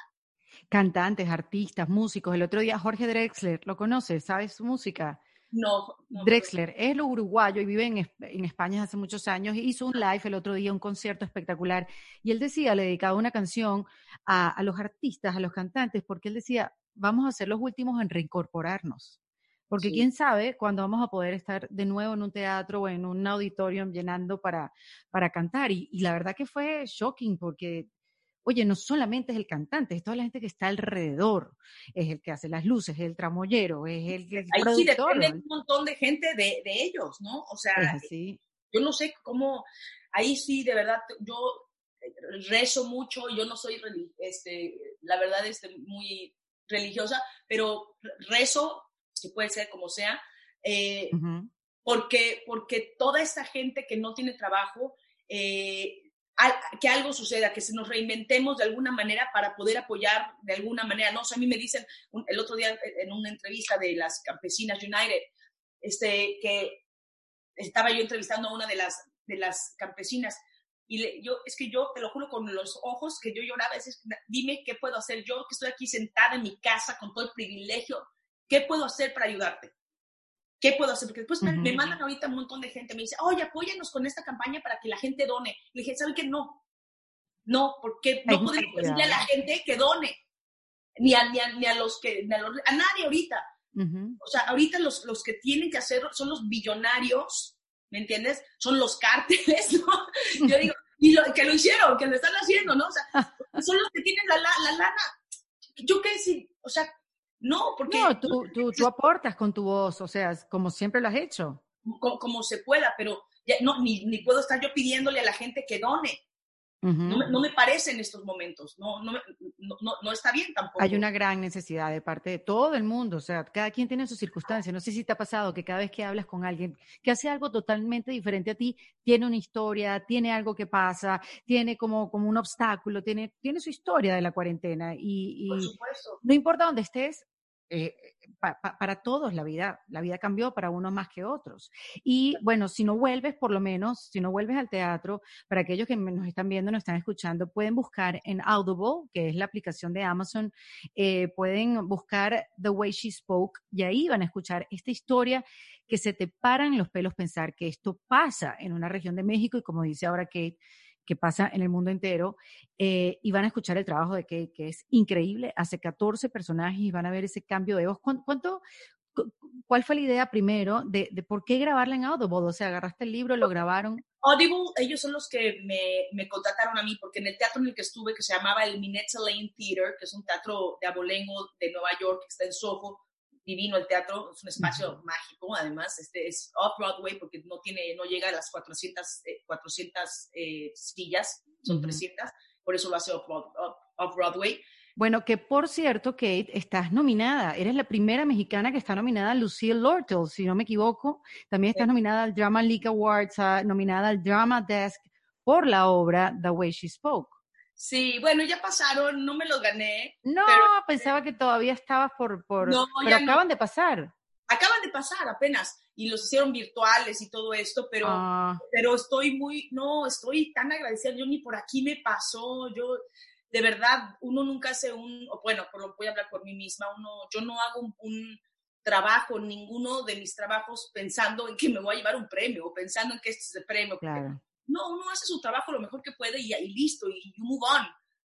Cantantes, artistas, músicos. El otro día Jorge Drexler, ¿lo conoces? ¿Sabes su música? No, Drexler es lo uruguayo y vive en, en, España hace muchos años. Hizo un live el otro día, un concierto espectacular. Y él decía, le dedicaba una canción a, a los artistas, a los cantantes, porque él decía, vamos a ser los últimos en reincorporarnos. Porque quién sabe cuándo vamos a poder estar de nuevo en un teatro o en un auditorium llenando para, para cantar. Y, la verdad que fue shocking porque, oye, no solamente es el cantante, es toda la gente que está alrededor. Es el que hace las luces, es el tramoyero, es el, el Ahí sí depende un montón de gente de, de ellos, ¿no? O sea, yo no sé cómo, ahí sí, de verdad, yo eh, rezo mucho, yo no soy, este, la verdad, este, muy religiosa, pero rezo que puede ser como sea, eh, porque, porque toda esta gente que no tiene trabajo, eh, que algo suceda, que se nos reinventemos de alguna manera para poder apoyar de alguna manera. No, o a mí me dicen el otro día en una entrevista de las Campesinas United, este, que estaba yo entrevistando a una de las, de las campesinas y yo, es que yo te lo juro con los ojos que yo lloraba, dime qué puedo hacer yo que estoy aquí sentada en mi casa con todo el privilegio ¿Qué puedo hacer para ayudarte? ¿Qué puedo hacer? Porque después me, mandan ahorita un montón de gente, me dice, oye, apóyanos con esta campaña para que la gente done. Le dije, ¿saben qué? No. No, porque no podemos decirle a la gente que done. Ni a, ni a, los que, a, nadie ahorita. O sea, ahorita los, los que tienen que hacerlo son los billonarios, ¿me entiendes? Son los cárteles, ¿no? Yo digo, y lo, que lo hicieron, que lo están haciendo, ¿no? O sea, son los que tienen la, la, la lana. Yo qué decir, o sea, no, porque... No, tú, tú, tú, aportas con tu voz, o sea, como siempre lo has hecho. Como, se pueda, pero ya, no, ni, ni, puedo estar yo pidiéndole a la gente que done no, me, parece en estos momentos, no, no, no, no, está bien tampoco. Hay una gran necesidad de parte de todo el mundo, o sea, cada quien tiene sus circunstancias. No sé si te ha pasado que cada vez que hablas con alguien que hace algo totalmente diferente a ti, tiene una historia, tiene algo que pasa, tiene como, como un obstáculo, tiene, tiene su historia de la cuarentena. Y, y no importa dónde estés, eh, para todos la vida, la vida cambió para unos más que otros. Y bueno, si no vuelves, por lo menos, si no vuelves al teatro, para aquellos que nos están viendo, nos están escuchando, pueden buscar en Audible, que es la aplicación de Amazon, eh, pueden buscar The Way She Spoke y ahí van a escuchar esta historia que se te paran los pelos pensar que esto pasa en una región de México y como dice ahora Kate, que pasa en el mundo entero, eh, y van a escuchar el trabajo de Kate, que es increíble. Hace 14 personajes y van a ver ese cambio de voz. ¿Cuánto, ¿Cuál fue la idea primero de, por qué grabarla en Audible? O sea, agarraste el libro, lo grabaron. Audible, ellos son los que me, me, contrataron a mí, porque en el teatro en el que estuve, que se llamaba el Minetta Lane Theater, que es un teatro de abolengo de Nueva York, que está en Soho, divino el teatro, es un espacio mágico, además, este es off-Broadway porque no, tiene, no llega a las 400, 400 eh, eh, sillas, son 300, por eso lo hace off-Broadway. Bueno, que por cierto, Kate, estás nominada. Eres la primera mexicana que está nominada a Lucille Lortel, si no me equivoco. También estás nominada al Drama League Awards, ah, nominada al Drama Desk por la obra The Way She Spoke. Sí, bueno, ya pasaron, no me los gané. No, pensaba que todavía estabas por... por No, pero acaban de pasar. acaban de pasar apenas y los hicieron virtuales y todo esto, pero, Ah, pero estoy muy, no, estoy tan agradecida, yo ni por aquí me pasó, yo, de verdad, uno nunca hace un, bueno, por lo voy a hablar por mí misma, uno, yo no hago un, un trabajo, ninguno de mis trabajos pensando en que me voy a llevar un premio o pensando en que este es el premio. claro. No, uno hace su trabajo lo mejor que puede y, y listo, y you move on,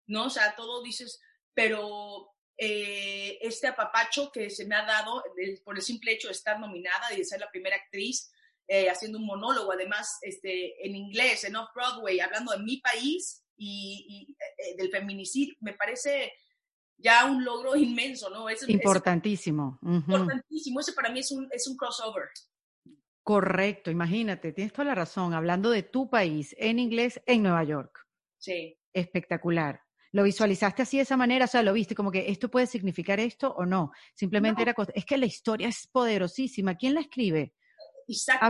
¿no? O sea, todo dices, pero eh, este apapacho que se me ha dado por el simple hecho de estar nominada y de ser la primera actriz eh, haciendo un monólogo, además este, en inglés, en Off-Broadway, hablando de mi país y, y, eh, del feminicidio, me parece ya un logro inmenso, ¿no? Es, es Importantísimo. Importantísimo. Ese para mí es un, es un crossover. Correcto, imagínate, tienes toda la razón. Hablando de tu país en inglés en Nueva York. Sí. Espectacular. ¿Lo visualizaste así de esa manera? O sea, lo viste como que esto puede significar esto o no. Simplemente No. era cosa. Es que la historia es poderosísima. ¿Quién la escribe? Isaac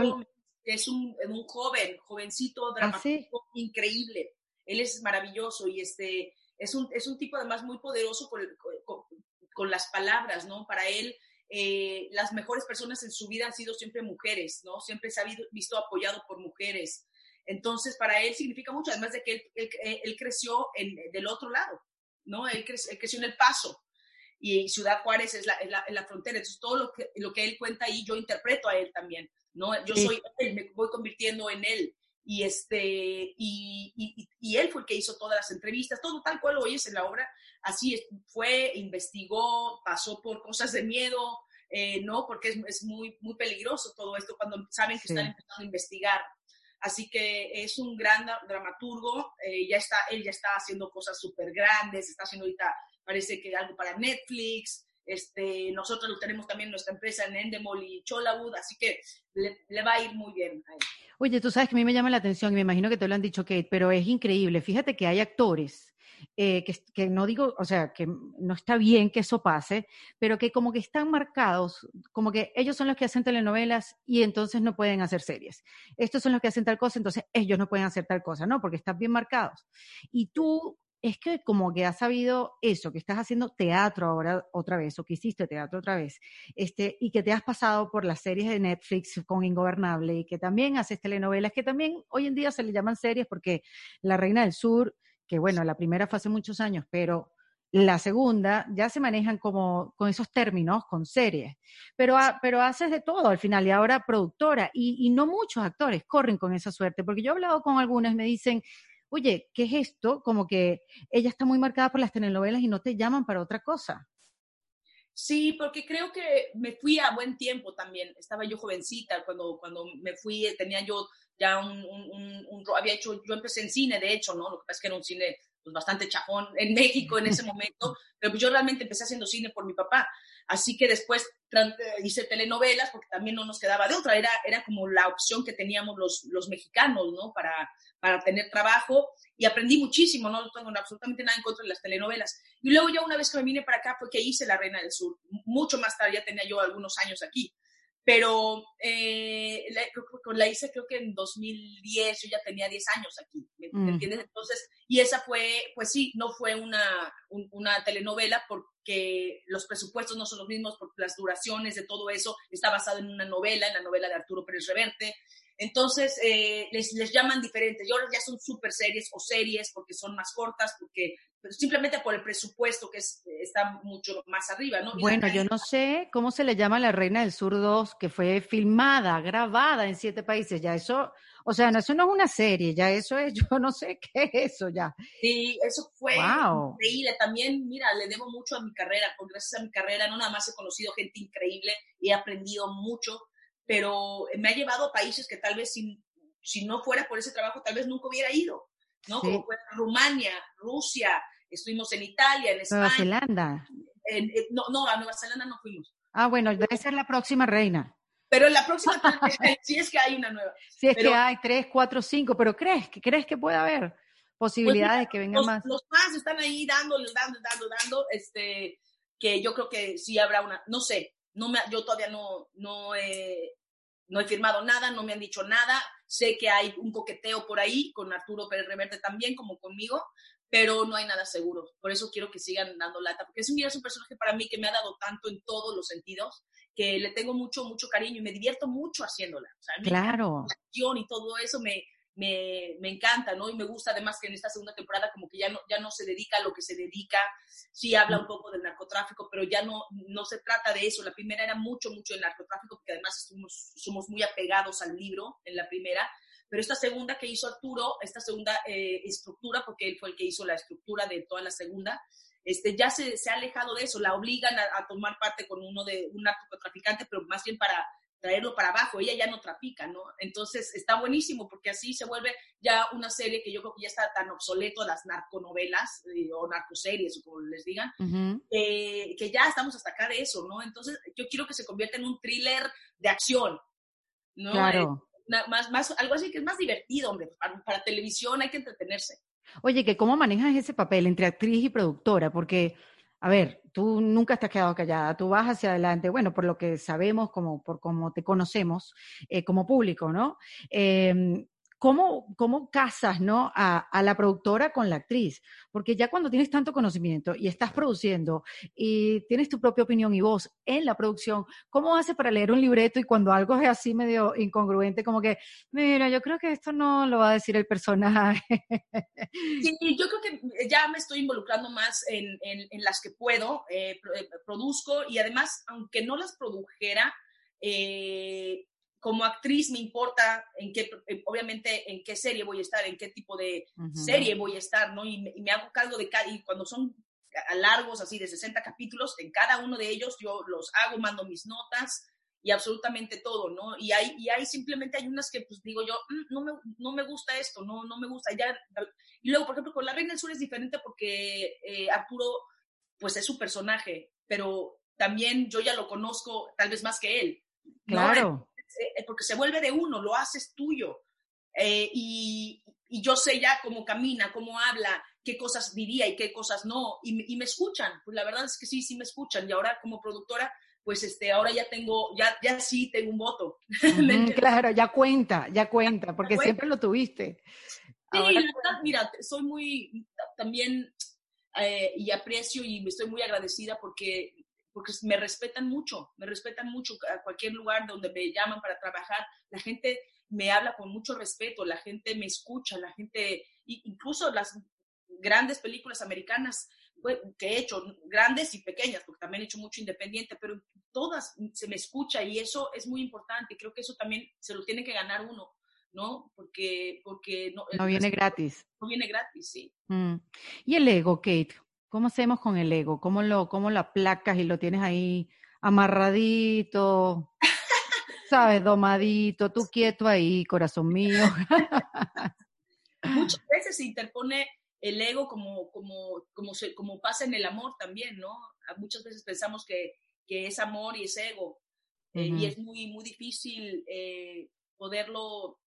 es un, un joven, jovencito, ¿Ah, sí? dramático, increíble. Él es maravilloso y este es un, es un tipo además muy poderoso con, con- con las palabras, ¿no? Para él, eh, las mejores personas en su vida han sido siempre mujeres, ¿no? Siempre se ha visto, apoyado por mujeres. Entonces, para él significa mucho, además de que él, él- él creció en, del otro lado, ¿no? Él, cre- él creció en El Paso y Ciudad Juárez es la, es la, es la frontera. Entonces, todo lo que, lo que él cuenta ahí, yo interpreto a él también, ¿no? Yo soy él, me voy convirtiendo en él. Y, este, y, y, y él fue el que hizo todas las entrevistas, todo tal cual lo oyes en la obra, así es, fue, investigó, pasó por cosas de miedo, eh, ¿no? Porque es, es, muy, muy peligroso todo esto cuando saben que Sí. están empezando a investigar. Así que es un gran dra- dramaturgo, eh, ya está, él ya está haciendo cosas súper grandes, está haciendo ahorita, parece que algo para Netflix, este, nosotros tenemos también nuestra empresa en Endemol y Chollywood, así que le, le va a ir muy bien a él. Oye, tú sabes que a mí me llama la atención y me imagino que te lo han dicho, Kate, pero es increíble. Fíjate que hay actores eh, que, que no digo, o sea, que no está bien que eso pase, pero que como que están marcados, como que ellos son los que hacen telenovelas y entonces no pueden hacer series. Estos son los que hacen tal cosa, entonces ellos no pueden hacer tal cosa, ¿no? Porque están bien marcados. Y tú es que como que has sabido eso, que estás haciendo teatro ahora otra vez, o que hiciste teatro otra vez, este, y que te has pasado por las series de Netflix con Ingobernable, y que también haces telenovelas, que también hoy en día se le llaman series porque La Reina del Sur, que bueno, la primera fue hace muchos años, pero la segunda ya se manejan como con esos términos, con series, pero, ha- pero haces de todo al final y ahora productora, y, y no muchos actores corren con esa suerte, porque yo he hablado con algunas, me dicen, oye, ¿qué es esto? Como que ella está muy marcada por las telenovelas y no te llaman para otra cosa. Sí, porque creo que me fui a buen tiempo también. Estaba yo jovencita cuando, cuando me fui, tenía yo ya un, un, un- un había hecho, yo empecé en cine, de hecho, ¿no? Lo que pasa es que era un cine pues, bastante chafón en México en ese momento, pero pues yo realmente empecé haciendo cine por mi papá. Así que después eh, hice telenovelas porque también no nos quedaba de otra, era, era como la opción que teníamos los, los mexicanos, ¿no? Para, para tener trabajo y aprendí muchísimo, no tengo absolutamente nada en contra de las telenovelas. Y luego ya una vez que me vine para acá fue que hice La Reina del Sur, mucho más tarde, ya tenía yo algunos años aquí, pero eh, la, la, hice creo que en 2010, yo ya tenía 10 años aquí, ¿me, Mm. entiendes? Entonces, y esa fue, pues sí, no fue una, un, una telenovela porque los presupuestos no son los mismos, porque las duraciones de todo eso está basado en una novela, en la novela de Arturo Pérez Reverte. Entonces, eh, les, les llaman diferentes. Y ahora ya son super series o series porque son más cortas, porque pero simplemente por el presupuesto que es, está mucho más arriba, ¿no? Y Bueno, yo no sé cómo se le llama La Reina del Sur 2, que fue filmada, grabada en siete países. Ya eso, o sea, no, eso no es una serie, ya eso es, yo no sé qué es eso ya. Sí, eso fue Wow. increíble. También, mira, le debo mucho a mi carrera, porque gracias a mi carrera no nada más he conocido gente increíble y he aprendido mucho, pero me ha llevado a países que tal vez si, si no fuera por ese trabajo, tal vez nunca hubiera ido, ¿no? Sí. Como fue Rumania, Rusia, estuvimos en Italia, en Nueva España. Zelanda. en- en- no, no, a Nueva Zelanda no fuimos. Ah, bueno, debe ser la próxima reina. Pero en la próxima, si es que hay una nueva. Si es Pero- que hay tres, cuatro, cinco, pero ¿crees que crees que puede haber posibilidades de que vengan Los, más? los fans están ahí dándole, dando, dando, dando, este, que yo creo que sí habrá una, no sé, no me, yo todavía no, no he, no he firmado nada, no me han dicho nada, sé que hay un coqueteo por ahí con Arturo Pérez Reverte también, como conmigo, pero no hay nada seguro. Por eso quiero que sigan dando lata, porque es un, es un personaje para mí que me ha dado tanto en todos los sentidos, que le tengo mucho, mucho cariño y me divierto mucho haciéndola. O sea, claro. La acción y todo eso me, me, me, encanta, ¿no? Y me gusta además que en esta segunda temporada como que ya no, ya no se dedica a lo que se dedica, sí habla un poco del narcotráfico, pero ya no, no se trata de eso. La primera era mucho, mucho del narcotráfico, porque además somos, somos muy apegados al libro en la primera, pero esta segunda que hizo Arturo, esta segunda eh, estructura, porque él fue el que hizo la estructura de toda la segunda, este, ya se, se ha alejado de eso, la obligan a, a tomar parte con uno de un narcotraficante, pero más bien para traerlo para abajo, ella ya no trapica, ¿no? Entonces está buenísimo porque así se vuelve ya una serie que yo creo que ya está tan obsoleto las narconovelas eh, o narcoseries o como les digan, eh, que ya estamos hasta acá de eso, ¿no? Entonces yo quiero que se convierta en un thriller de acción, ¿no? Claro. Eh, más, más, algo así que es más divertido, hombre, para, para televisión hay que entretenerse. Oye, que cómo manejas ese papel entre actriz y productora, porque a ver, tú nunca te has quedado callada, tú vas hacia adelante, bueno, por lo que sabemos, como por cómo te conocemos eh, como público, ¿no? Eh, ¿Cómo, ¿Cómo casas ¿no? A, a, la productora con la actriz? Porque ya cuando tienes tanto conocimiento y estás produciendo y tienes tu propia opinión y voz en la producción, ¿cómo haces para leer un libreto y cuando algo es así medio incongruente, como que, mira, yo creo que esto no lo va a decir el personaje? Sí, yo creo que ya me estoy involucrando más en, en, en las que puedo, eh, produzco y además, aunque no las produjera, eh, como actriz me importa en qué, obviamente, en qué serie voy a estar, en qué tipo de uh -huh. serie voy a estar, ¿no? Y me, y me, hago cargo de cada, y cuando son largos, así de 60 capítulos, en cada uno de ellos yo los hago, mando mis notas y absolutamente todo, ¿no? Y hay, y hay simplemente, hay unas que pues digo yo, mmm, no, me, no me gusta esto, no, no me gusta, ya, y luego, por ejemplo, con La Reina del Sur es diferente porque eh, Arturo, pues es su personaje, pero también yo ya lo conozco tal vez más que él. Claro. Eh, porque se vuelve de uno, lo haces tuyo. Eh, y, y, yo sé ya cómo camina, cómo habla, qué cosas diría y qué cosas no, y, y, me escuchan, pues la verdad es que sí, sí me escuchan, y ahora como productora, pues este, ahora ya tengo, ya, ya sí tengo un voto. Mm, claro, ya cuenta, ya cuenta, porque ya siempre lo tuviste. Sí, ahora, la verdad, mira, soy muy, también, eh, y aprecio y me estoy muy agradecida porque porque me respetan mucho, me respetan mucho a cualquier lugar donde me llaman para trabajar, la gente me habla con mucho respeto, la gente me escucha, la gente, incluso las grandes películas americanas que he hecho, grandes y pequeñas, porque también he hecho mucho independiente, pero todas se me escucha y eso es muy importante, creo que eso también se lo tiene que ganar uno. ¿no? Porque, porque no, no viene gratis. No viene gratis, sí. Mm. ¿Y el ego, Kate? ¿Cómo hacemos con el ego? ¿Cómo lo, cómo lo aplacas y lo tienes ahí amarradito? ¿Sabes? Domadito, tú quieto ahí, corazón mío. Muchas veces se interpone el ego como, como, como, se, como pasa en el amor también, ¿no? Muchas veces pensamos que, que es amor y es ego. Uh -huh. eh, y es muy, muy difícil eh, poderlo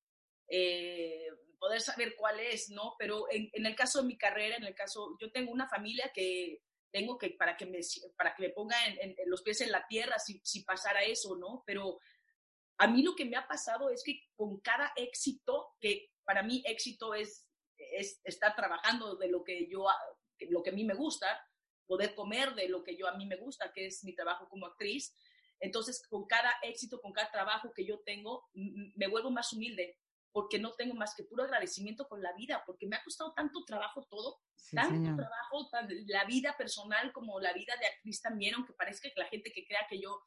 eh, poder saber cuál es, ¿no? Pero en, en, el caso de mi carrera, en el caso, yo tengo una familia que tengo que, para que me, para que me ponga en, en, en los pies en la tierra si, si, pasara eso, ¿no? Pero a mí lo que me ha pasado es que con cada éxito, que para mí éxito es, es estar trabajando de lo que yo, lo que a mí me gusta, poder comer de lo que yo a mí me gusta, que es mi trabajo como actriz. Entonces, con cada éxito, con cada trabajo que yo tengo, me vuelvo más humilde, porque no tengo más que puro agradecimiento con la vida, porque me ha costado tanto trabajo todo, sí, tanto señor. trabajo, la vida personal como la vida de actriz también, aunque parezca que la gente que crea que yo,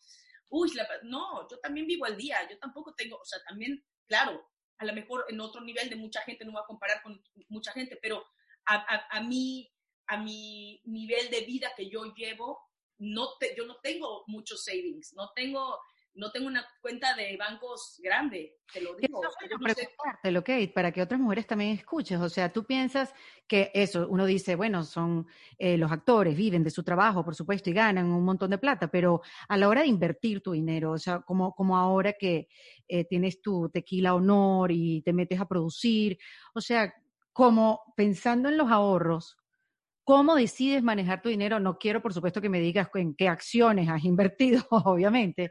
uy, la, no, yo también vivo al día, yo tampoco tengo, o sea, también, claro, a lo mejor en otro nivel de mucha gente, no voy a comparar con mucha gente, pero a, a, a mí, a mi nivel de vida que yo llevo, no te, yo no tengo muchos savings, no tengo no tengo una cuenta de bancos grande, te lo digo. Eso no lo que para que otras mujeres también escuches. O sea, tú piensas que eso, uno dice, bueno, son eh, los actores, viven de su trabajo, por supuesto, y ganan un montón de plata, pero a la hora de invertir tu dinero, o sea, como, como ahora que eh, tienes tu tequila honor y te metes a producir, o sea, como pensando en los ahorros, ¿Cómo decides manejar tu dinero? No quiero, por supuesto, que me digas en qué acciones has invertido, obviamente,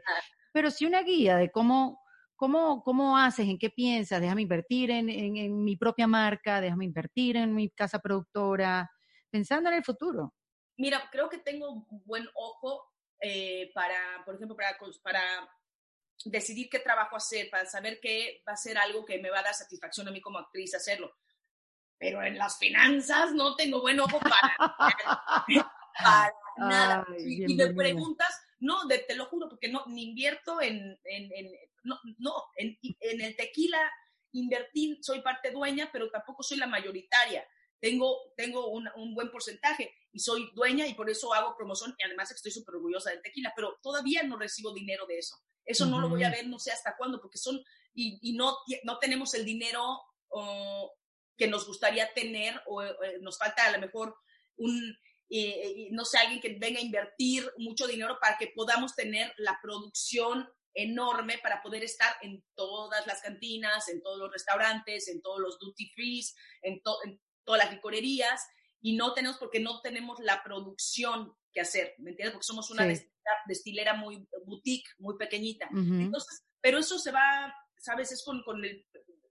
pero sí una guía de cómo, ¿Cómo, ¿Cómo haces? ¿En qué piensas? Déjame invertir en, en, mi propia marca, déjame invertir en mi casa productora, pensando en el futuro. Mira, creo que tengo un buen ojo eh, para, por ejemplo, para, para decidir qué trabajo hacer, para saber qué va a ser algo que me va a dar satisfacción a mí como actriz hacerlo. Pero en las finanzas no tengo buen ojo para, para nada. y, me preguntas, no, te lo juro, porque no, ni invierto en, en, en no, no en, en, el tequila invertí, soy parte dueña, pero tampoco soy la mayoritaria. Tengo, tengo un, un, buen porcentaje y soy dueña y por eso hago promoción y además estoy súper orgullosa del tequila, pero todavía no recibo dinero de eso. Eso no lo voy a ver no sé hasta cuándo, porque son, y, y no, no tenemos el dinero que nos gustaría tener o nos falta a lo mejor un, no sé, alguien que venga a invertir mucho dinero para que podamos tener la producción enorme para poder estar en todas las cantinas, en todos los restaurantes, en todos los duty frees, en, en todas las licorerías y no tenemos porque no tenemos la producción que hacer, ¿me entiendes? Porque somos una destilera, muy boutique, muy pequeñita. Entonces, pero eso se va, ¿sabes? Es con, con el,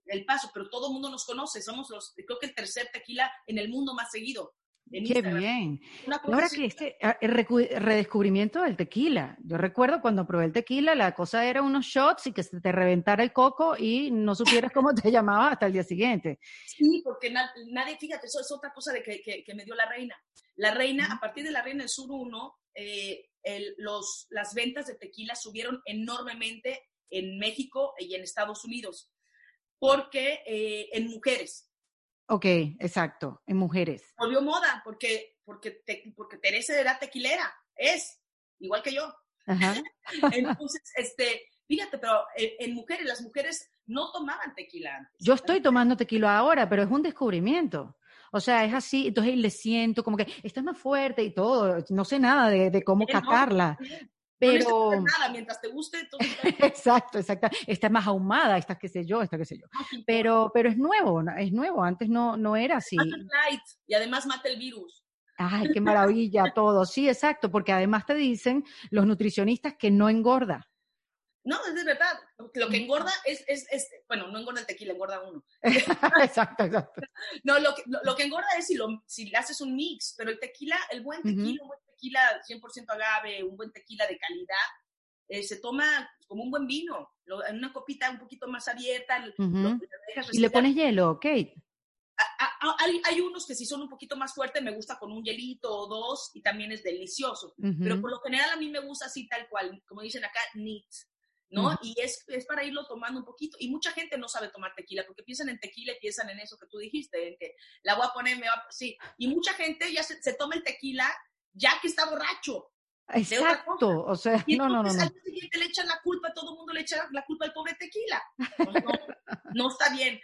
el, paso, pero todo el mundo nos conoce, somos los, creo que el tercer tequila en el mundo más seguido. Qué bien. Ahora que este ah, el redescubrimiento del tequila. Yo recuerdo cuando probé el tequila, la cosa era unos shots y que se te reventara el coco y no supieras cómo te llamaba hasta el día siguiente. Sí, porque nadie, fíjate, eso es otra cosa de que, que, me dio la reina. La reina, a partir de la reina del sur 1, eh, los, las ventas de tequila subieron enormemente en México y en Estados Unidos, porque eh, en mujeres, Ok, exacto, en mujeres. Volvió moda porque, porque, porque Teresa era tequilera, es, igual que yo. Ajá. Entonces, este, fíjate, pero en, mujeres, las mujeres no tomaban tequila antes. Yo estoy tomando tequila ahora, pero es un descubrimiento. O sea, es así, entonces le siento como que está más fuerte y todo, no sé nada de, de cómo catarla, pero... No nada, mientras te guste. exacto, exacto. Está más ahumada, esta qué sé yo, esta qué sé yo. Pero, pero es nuevo, es nuevo. Antes no, no era así. Light, y además mata el virus. Ay, qué maravilla todo. Sí, exacto, porque además te dicen los nutricionistas que no engorda. No, es de verdad. Lo que engorda es, es, es bueno, no engorda el tequila, engorda uno. exacto, exacto. No, lo que, lo, que engorda es si, lo, si le haces un mix, pero el tequila, el buen tequila, un buen tequila 100% agave, un buen tequila de calidad, eh, se toma como un buen vino, en una copita un poquito más abierta. y le pones hielo, Kate. hay, hay, unos que si son un poquito más fuertes, me gusta con un hielito o dos y también es delicioso. Pero por lo general a mí me gusta así tal cual, como dicen acá, neat. ¿no? Y es, es, para irlo tomando un poquito. Y mucha gente no sabe tomar tequila porque piensan en tequila y piensan en eso que tú dijiste, en que la voy a poner, me va Sí. Y mucha gente ya se, se toma el tequila ya que está borracho. Exacto, o sea, y no, no, no, no. Al siguiente le echan la culpa, todo el mundo le echa la culpa al pobre tequila. no, está bien.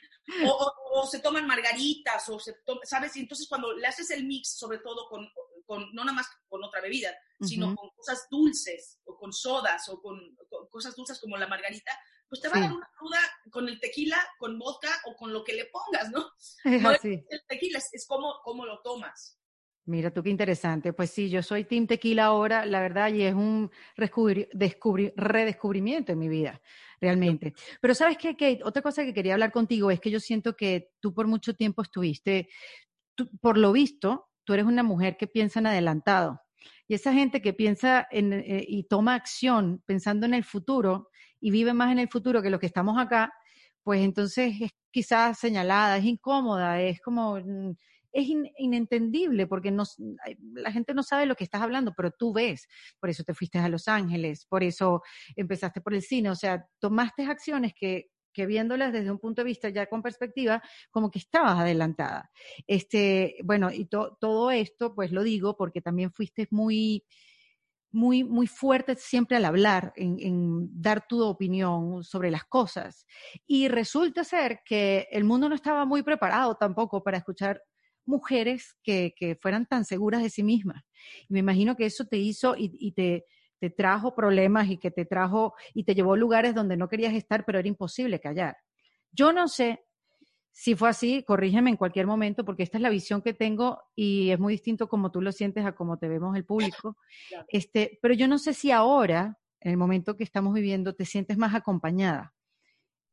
O, o, se toman margaritas, o se ¿sabes? Y entonces cuando le haces el mix, sobre todo con, con no nada más con otra bebida, sino con cosas dulces, o con sodas, o con, cosas dulces como la margarita, pues te va a dar una cruda con el tequila, con vodka o con lo que le pongas, ¿no? no es el tequila, es, es como, como lo tomas. Mira tú qué interesante. Pues sí, yo soy Team Tequila ahora, la verdad, y es un redescubrimiento en mi vida, realmente. Pero sabes qué, Kate, otra cosa que quería hablar contigo es que yo siento que tú por mucho tiempo estuviste, por lo visto, tú eres una mujer que piensa en adelantado. Y esa gente que piensa en, eh, y toma acción pensando en el futuro y vive más en el futuro que los que estamos acá, pues entonces es quizás señalada, es incómoda, es como es inentendible porque no, la gente no sabe lo que estás hablando, pero tú ves. Por eso te fuiste a Los Ángeles, por eso empezaste por el cine, o sea, tomaste acciones que, que viéndolas desde un punto de vista ya con perspectiva, como que estabas adelantada. Este, bueno, y todo esto, pues lo digo porque también fuiste muy, muy, muy fuerte siempre al hablar, en, dar tu opinión sobre las cosas. Y resulta ser que el mundo no estaba muy preparado tampoco para escuchar mujeres que, que fueran tan seguras de sí mismas. Y me imagino que eso te hizo y, y te, te trajo problemas y que te trajo y te llevó a lugares donde no querías estar, pero era imposible callar. Yo no sé si fue así, corrígeme en cualquier momento, porque esta es la visión que tengo y es muy distinto como tú lo sientes a como te vemos el público. Este, pero yo no sé si ahora, en el momento que estamos viviendo, te sientes más acompañada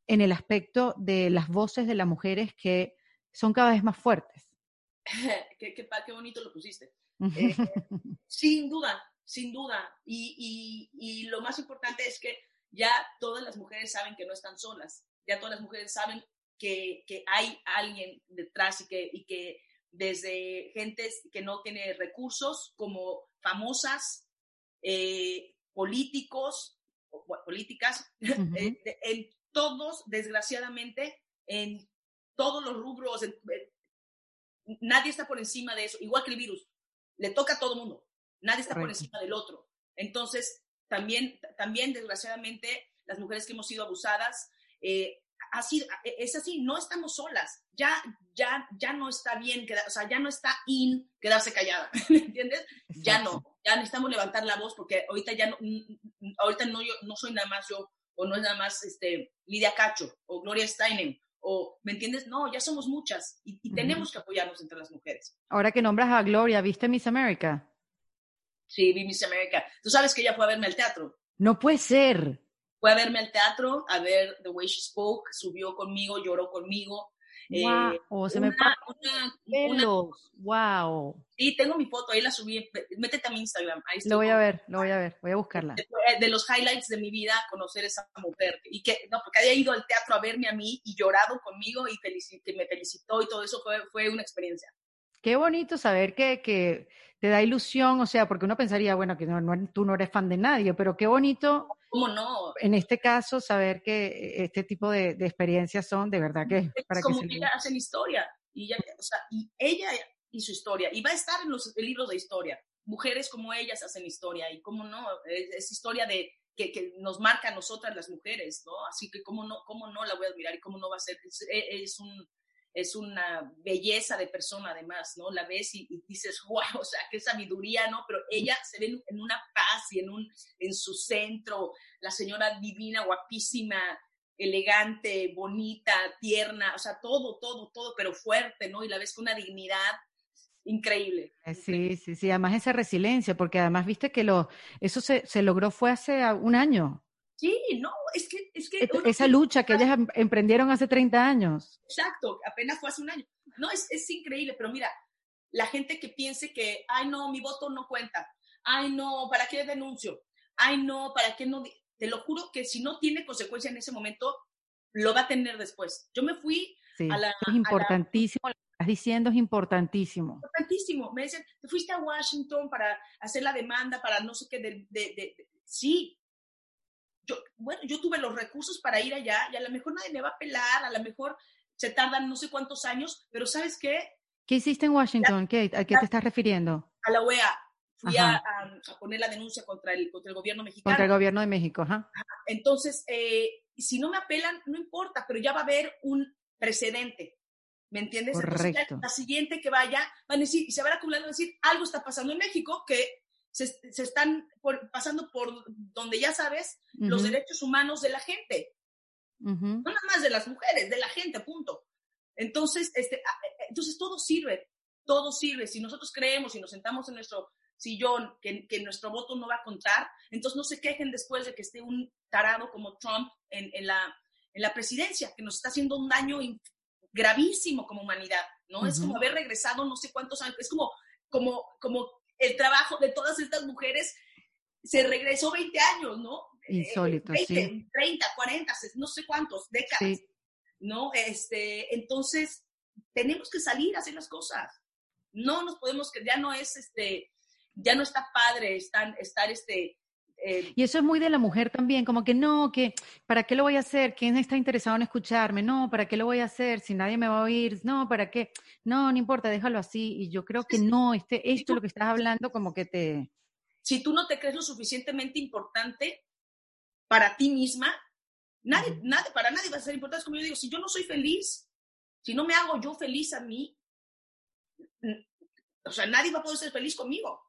en el aspecto de las voces de las mujeres que son cada vez más fuertes. qué, qué, qué, bonito lo pusiste. Eh, sin duda, sin duda. Y, y, y, lo más importante es que ya todas las mujeres saben que no están solas. Ya todas las mujeres saben que, que hay alguien detrás y que, y que desde gentes que no tiene recursos, como famosas, eh, políticos, políticas, eh, en todos, desgraciadamente, en todos los rubros, nadie está por encima de eso, igual que el virus, le toca a todo el mundo, nadie está por encima del otro. Entonces, también, también, desgraciadamente, las mujeres que hemos sido abusadas, eh, así, e, es así, no estamos solas, ya, ya, ya no está bien, o sea, ya no está in quedarse callada, ¿me entiendes? Ya no, ya necesitamos levantar la voz porque ahorita ya no, ahorita no, yo, no soy nada más yo, o no es nada más este, Lidia Cacho, o Gloria Steinem, o, ¿me entiendes? No, ya somos muchas y, y tenemos que apoyarnos entre las mujeres. Ahora que nombras a Gloria, ¿viste Miss America? Sí, vi Miss America. Tú sabes que ella fue a verme al teatro. No puede ser fue a verme al teatro, a ver The Way She Spoke, subió conmigo, lloró conmigo. Wow, eh, oh, se me una, wow. Sí, tengo mi foto, ahí la subí, métete a mi Instagram. Ahí lo voy a ver, lo voy a ver, voy a buscarla. De, los highlights de mi vida, conocer a esa mujer, y que, no, porque había ido al teatro a verme a mí y llorado conmigo y que me felicitó y todo eso fue, fue una experiencia. Qué bonito saber que, que te da ilusión, o sea, porque uno pensaría, bueno, que no, no, tú no eres fan de nadie, pero qué bonito ¿Cómo no? En este caso, saber que este tipo de, de experiencias son de verdad que... Es para como que, ella hace historia, y ella, o sea, y ella y su historia, y va a estar en los libros de historia. Mujeres como ellas hacen historia, y cómo no, es, historia de, que, que, nos marca a nosotras las mujeres, ¿no? Así que cómo no, cómo no la voy a admirar y cómo no va a ser, es, es un, es una belleza de persona además, ¿no? La ves y, dices, wow, o sea, qué sabiduría, ¿no? Pero ella se ve en, una paz y en, un, en su centro, la señora divina, guapísima, elegante, bonita, tierna, o sea, todo, todo, todo, pero fuerte, ¿no? Y la ves con una dignidad increíble. Eh, sí, sí, sí, además esa resiliencia, porque además viste que lo, eso se, se logró fue hace un año. Sí, no, es que... Es que Esa lucha que ellas em, emprendieron hace 30 años. Exacto, apenas fue hace un año. No, es, es increíble, pero mira, la gente que piense que, ay, no, mi voto no cuenta, ay, no, ¿para qué denuncio? Ay, no, ¿para qué no? Te lo juro que si no tiene consecuencia en ese momento, lo va a tener después. Yo me fui a la... Es importantísimo, lo que estás diciendo es importantísimo. Importantísimo. Me dicen, te fuiste a Washington para hacer la demanda, para no sé qué, de, de, de... sí, yo, bueno, yo tuve los recursos para ir allá y a lo mejor nadie me va a pelar, a lo mejor se tardan no sé cuántos años, pero ¿sabes qué? ¿Qué hiciste en Washington? ¿A qué te estás refiriendo? A la OEA. Fui a, poner la denuncia contra el, contra el gobierno mexicano. Contra el gobierno de México, ajá. Entonces, eh, si no me apelan, no importa, pero ya va a haber un precedente. ¿Me entiendes? Correcto. Entonces, la siguiente que vaya, van a decir, y se van a acumular, van a decir, algo está pasando en México que se, están pasando por donde ya sabes los derechos humanos de la gente. No nada más de las mujeres, de la gente, punto. Entonces, este, eh, entonces todo sirve, todo sirve. Si nosotros creemos y nos sentamos en nuestro sillón que, que, nuestro voto no va a contar, entonces no se quejen después de que esté un tarado como Trump en, en, la, en la presidencia, que nos está haciendo un daño gravísimo como humanidad, ¿no? Es como haber regresado no sé cuántos años, es como, como, como el trabajo de todas estas mujeres se regresó 20 años, ¿no? Insólito, 20, sí. 30, 40, no sé cuántos, décadas, ¿no? Este, entonces, tenemos que salir a hacer las cosas. No nos podemos, que ya no es, este, ya no está padre estar, estar este, eh, y eso es muy de la mujer también, como que no, que ¿para qué lo voy a hacer? ¿Quién está interesado en escucharme? No, ¿para qué lo voy a hacer? Si nadie me va a oír, no, ¿para qué? No, no importa, déjalo así. Y yo creo que no, este, esto lo que estás hablando como que te... Si tú no te crees lo suficientemente importante para ti misma, nadie, nadie, para nadie va a ser importante. Es como yo digo, si yo no soy feliz, si no me hago yo feliz a mí, o sea, nadie va a poder ser feliz conmigo.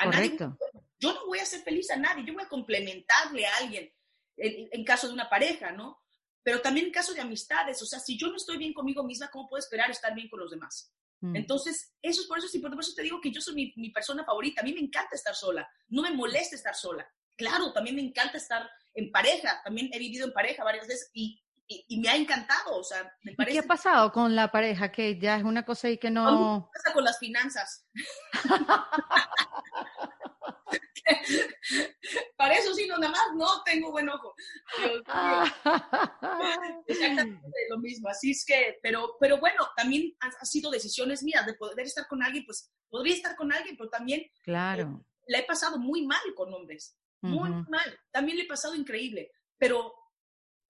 Correcto. Yo no voy a ser feliz a nadie, yo voy a complementarle a alguien en, caso de una pareja, ¿no? Pero también en caso de amistades, o sea, si yo no estoy bien conmigo misma, ¿cómo puedo esperar estar bien con los demás? Mm. Entonces, eso es por eso es importante, por eso te digo que yo soy mi, mi, persona favorita, a mí me encanta estar sola, no me molesta estar sola. Claro, también me encanta estar en pareja, también he vivido en pareja varias veces y y, me ha encantado, o sea, me parece... ¿Qué ha pasado con la pareja? Que ya es una cosa ahí que no... ¿Qué pasa con las finanzas? Para eso sí, no, nada más no tengo buen ojo. Exactamente lo mismo. Así es que, pero, pero bueno, también ha, sido decisiones mías de poder estar con alguien, pues podría estar con alguien, pero también claro. Eh, la he pasado muy mal con hombres, muy mal. También le he pasado increíble, pero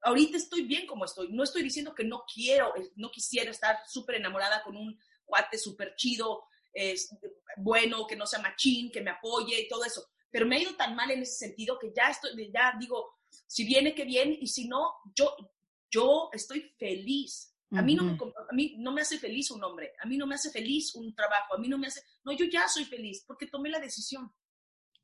ahorita estoy bien como estoy. No estoy diciendo que no quiero, eh, no quisiera estar súper enamorada con un cuate súper chido, es, bueno, que no sea machín, que me apoye y todo eso pero me ha ido tan mal en ese sentido que ya estoy, ya digo, si viene, que bien, y si no, yo, yo estoy feliz. A mí, no me, a mí no me hace feliz un hombre, a mí no me hace feliz un trabajo, a mí no me hace, no, yo ya soy feliz porque tomé la decisión.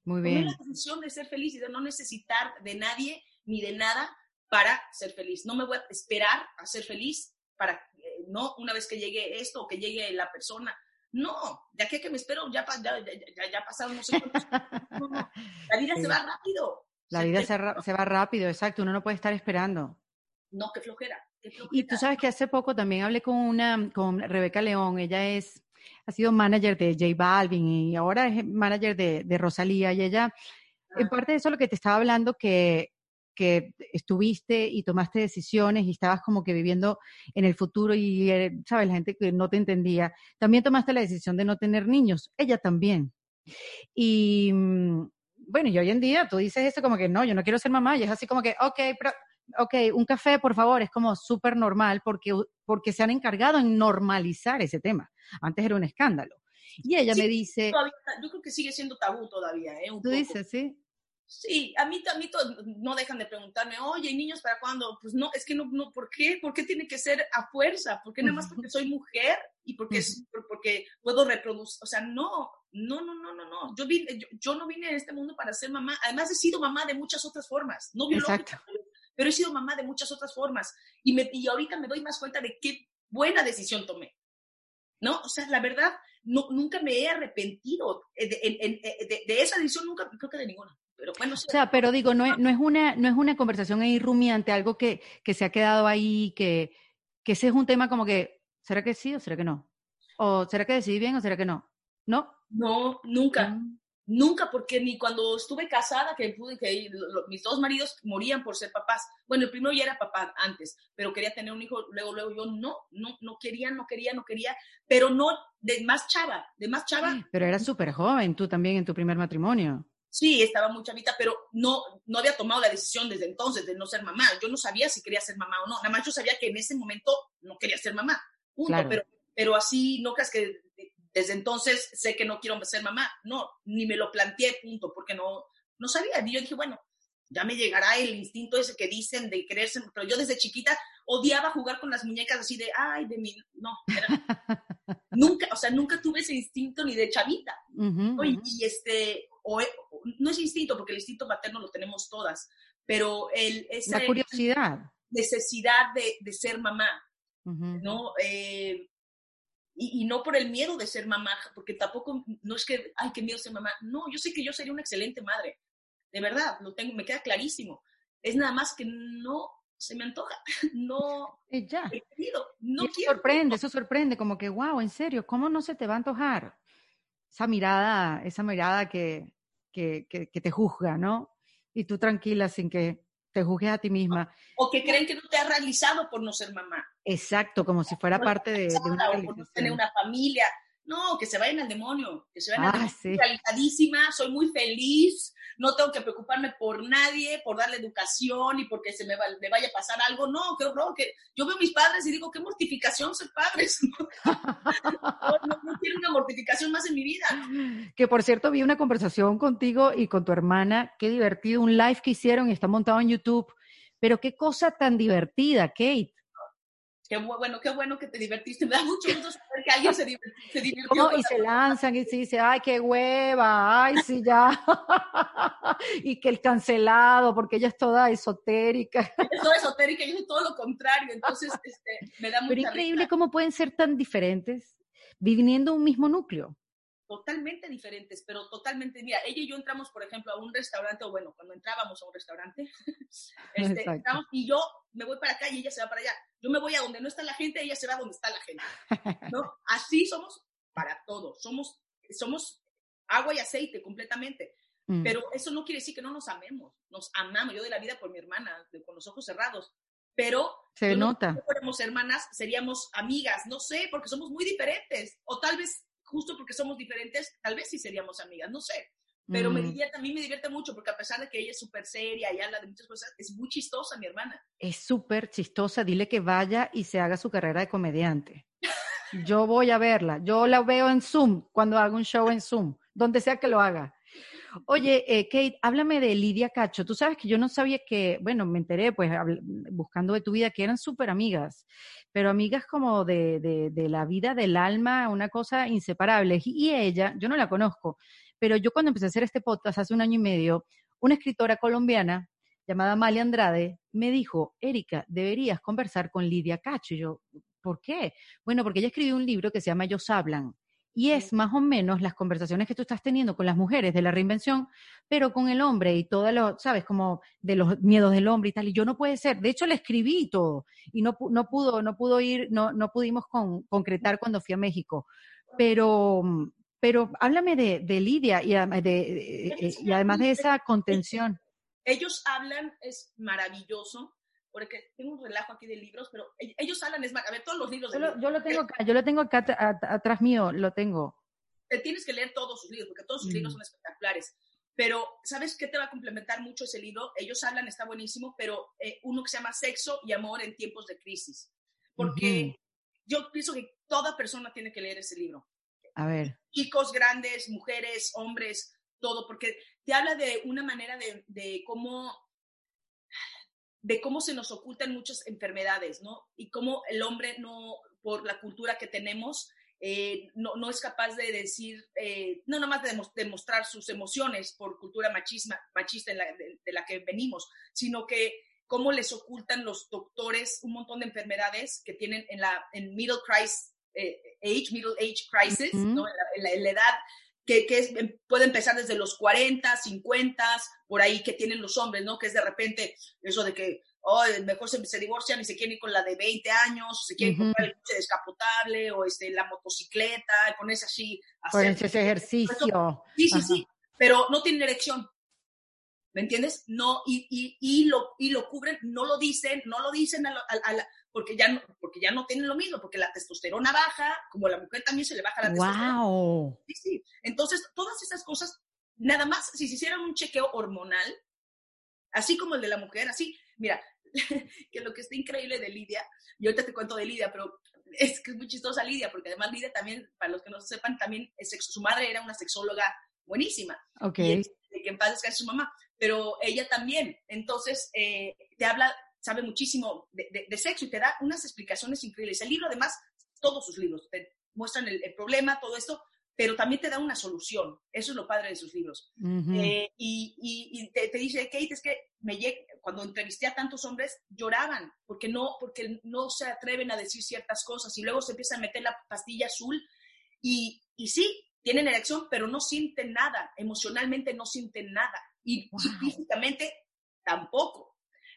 Muy bien. Tomé la decisión de ser feliz y de no necesitar de nadie ni de nada para ser feliz. No me voy a esperar a ser feliz para, eh, no una vez que llegue esto o que llegue la persona. No, de aquí a que me espero, ya, ya, ya, ya pasaron no sé cuántos. La vida se va rápido. La vida se, va rápido, exacto. Uno no puede estar esperando. No, qué flojera, Y tú sabes que hace poco también hablé con una, con Rebeca León. Ella es, ha sido manager de J Balvin y ahora es manager de, de Rosalía. Y ella, en ah. parte de eso lo que te estaba hablando, que que estuviste y tomaste decisiones y estabas como que viviendo en el futuro y, eh, sabes, la gente que no te entendía, también tomaste la decisión de no tener niños, ella también. Y mm, bueno, y hoy en día tú dices eso como que no, yo no quiero ser mamá, y es así como que, ok, pero, ok, un café, por favor, es como súper normal porque, porque se han encargado en normalizar ese tema. Antes era un escándalo. Y ella me dice... yo creo que sigue siendo tabú todavía, ¿eh? tú dices, sí. Sí, a mí, a mí no dejan de preguntarme, oye, niños para cuándo? Pues no, es que no, no, ¿por qué? ¿Por qué tiene que ser a fuerza? ¿Por qué nada más porque soy mujer y porque, porque puedo reproducir? O sea, no, no, no, no, no, no. Yo, vine, yo, no vine a este mundo para ser mamá. Además, he sido mamá de muchas otras formas, no biológica, pero he sido mamá de muchas otras formas. Y, me, y ahorita me doy más cuenta de qué buena decisión tomé. ¿No? O sea, la verdad, no, nunca me he arrepentido de, de, de esa decisión, nunca, creo que de ninguna. Pero bueno, o sea, pero digo, no es, no es, una, no es una conversación ahí rumiante, algo que, que se ha quedado ahí, que, que ese es un tema como que, ¿será que sí o será que no? ¿O será que decidí bien o será que no? ¿No? No, nunca. Mm. Nunca, porque ni cuando estuve casada, que pude, que mis dos maridos morían por ser papás. Bueno, el primero ya era papá antes, pero quería tener un hijo, luego, luego yo no, no, no quería, no quería, no quería, pero no, de más chava, de más chava. Pero eras súper joven tú también en tu primer matrimonio sí, estaba muy chavita, pero no, no había tomado la decisión desde entonces de no ser mamá. Yo no sabía si quería ser mamá o no. Nada más yo sabía que en ese momento no quería ser mamá. Punto. Pero, pero así, no creas que desde entonces sé que no quiero ser mamá. No, ni me lo planteé, punto, porque no, no sabía. Y yo dije, bueno, ya me llegará el instinto ese que dicen de quererse, pero yo desde chiquita odiaba jugar con las muñecas así de, ay, de mí, no, nunca, o sea, nunca tuve ese instinto ni de chavita. y, este, o, no es instinto, porque el instinto materno lo tenemos todas, pero el, esa la curiosidad. Necesidad de, de ser mamá, ¿no? Eh, y, y, no por el miedo de ser mamá, porque tampoco, no es que, ay, qué miedo ser mamá. No, yo sé que yo sería una excelente madre, de verdad, lo tengo, me queda clarísimo. Es nada más que no se me antoja, no y ya. he querido, no eso sorprende, eso sorprende, como que, wow, en serio, ¿cómo no se te va a antojar? Esa mirada, esa mirada que, que, que, te juzga, ¿no? Y tú tranquila sin que te juzgues a ti misma. O que creen que no te has realizado por no ser mamá. Exacto, como si fuera parte de, de una por no tener una familia. No, que se vayan al demonio, que se vayan ah, al demonio. soy muy feliz, no tengo que preocuparme por nadie, por darle educación y porque se me, me vaya a pasar algo. No, qué horror. Que yo veo a mis padres y digo, qué mortificación ser padres. no, no, quiero una mortificación más en mi vida. Que por cierto, vi una conversación contigo y con tu hermana. Qué divertido, un live que hicieron y está montado en YouTube. Pero qué cosa tan divertida, Kate qué bueno, qué bueno que te divertiste. Me da mucho gusto saber que alguien se, divirtió. y se lanzan y se dice, ay, qué hueva, ay, sí, ya. y que el cancelado, porque ella es toda esotérica. Es toda esotérica, yo soy todo lo contrario. Entonces, este, me da mucha Pero increíble cómo pueden ser tan diferentes viviendo un mismo núcleo totalmente diferentes, pero totalmente, mira, ella y yo entramos, por ejemplo, a un restaurante, o bueno, cuando entrábamos a un restaurante, este, entramos, y yo me voy para acá y ella se va para allá. Yo me voy a donde no está la gente, ella se va a donde está la gente. ¿no? Así somos para todo. Somos, somos agua y aceite completamente. Mm. Pero eso no quiere decir que no nos amemos. Nos amamos. Yo de la vida por mi hermana, con los ojos cerrados. Pero se nota. No fuéramos hermanas, seríamos amigas. No sé, porque somos muy diferentes. O tal vez, justo porque somos diferentes, tal vez sí seríamos amigas. No sé. Pero me mm. divierte, a mí me divierte mucho porque a pesar de que ella es súper seria y habla de muchas cosas, es muy chistosa mi hermana. Es súper chistosa. Dile que vaya y se haga su carrera de comediante. Yo voy a verla. Yo la veo en Zoom cuando hago un show en Zoom, donde sea que lo haga. Oye, eh, Kate, háblame de Lidia Cacho. Tú sabes que yo no sabía que, bueno, me enteré, pues, buscando de tu vida, que eran súper amigas, pero amigas como de, de, de, la vida del alma, una cosa inseparable. Y ella, yo no la conozco, pero yo cuando empecé a hacer este podcast hace un año y medio, una escritora colombiana llamada Amalia Andrade me dijo, Erika, deberías conversar con Lidia Cacho. Y yo, ¿por qué? Bueno, porque ella escribió un libro que se llama Ellos Hablan. Y es más o menos las conversaciones que tú estás teniendo con las mujeres de la reinvención, pero con el hombre y todo lo, ¿sabes? Como de los miedos del hombre y tal. Y yo no puede ser. De hecho, le escribí todo y no, no pudo, no pudo ir, no, no pudimos concretar cuando fui a México. Pero, pero háblame de, de Lidia y, de, eh, y además de esa contención. Ellos hablan, es maravilloso, porque tengo un relajo aquí de libros, pero ellos hablan, es a ver, todos los libros. Yo, lo, yo lo tengo acá, yo lo tengo acá atrás mío, lo tengo. Te tienes que leer todos sus libros, porque todos sus libros mm. son espectaculares. Pero, ¿sabes qué te va a complementar mucho ese libro? Ellos hablan, está buenísimo, pero eh, uno que se llama Sexo y Amor en tiempos de crisis. Porque yo pienso que toda persona tiene que leer ese libro. A. Chicos grandes, mujeres, hombres, todo, porque te habla de una manera de, de cómo de cómo se nos ocultan muchas enfermedades, ¿no? Y cómo el hombre no, por la cultura que tenemos, eh, no, no, es capaz de decir, eh, no nomás de demostrar sus emociones por cultura machisma, machista de, la que venimos, sino que cómo les ocultan los doctores un montón de enfermedades que tienen en la en middle crisis eh, age, middle age crisis, ¿no? en, la, edad que, que em, puede empezar desde los 40, 50, por ahí que tienen los hombres, ¿no? Que es de repente eso de que, oh, mejor se, se divorcian y se quieren ir con la de 20 años, se quieren comprar el coche descapotable o este, la motocicleta, ponerse así. Hacer ese ejercicio. Sí, sí, sí, pero no tienen erección. ¿Me entiendes? No, y, y, y, lo, y lo cubren, no lo dicen, no lo dicen a, la, porque ya, no, porque ya no tienen lo mismo, porque la testosterona baja, como la mujer también se le baja la testosterona. Wow. Sí, sí. Entonces, todas esas cosas, nada más, si se hicieran un chequeo hormonal, así como el de la mujer, así, mira, que lo que está increíble de Lidia, y ahorita te cuento de Lidia, pero es que es muy chistosa Lidia, porque además Lidia también, para los que no sepan, también es su madre era una sexóloga buenísima. Ok. Y que en paz descanse su mamá, pero ella también. Entonces, eh, te habla sabe muchísimo de, sexo y te da unas explicaciones increíbles. El libro, además, todos sus libros te muestran el, problema, todo esto, pero también te da una solución. Eso es lo padre de sus libros. Eh, y, te, dice, Kate, es que me cuando entrevisté a tantos hombres, lloraban porque no, porque no se atreven a decir ciertas cosas y luego se empiezan a meter la pastilla azul y, y sí, tienen erección, pero no sienten nada, emocionalmente no sienten nada y físicamente tampoco.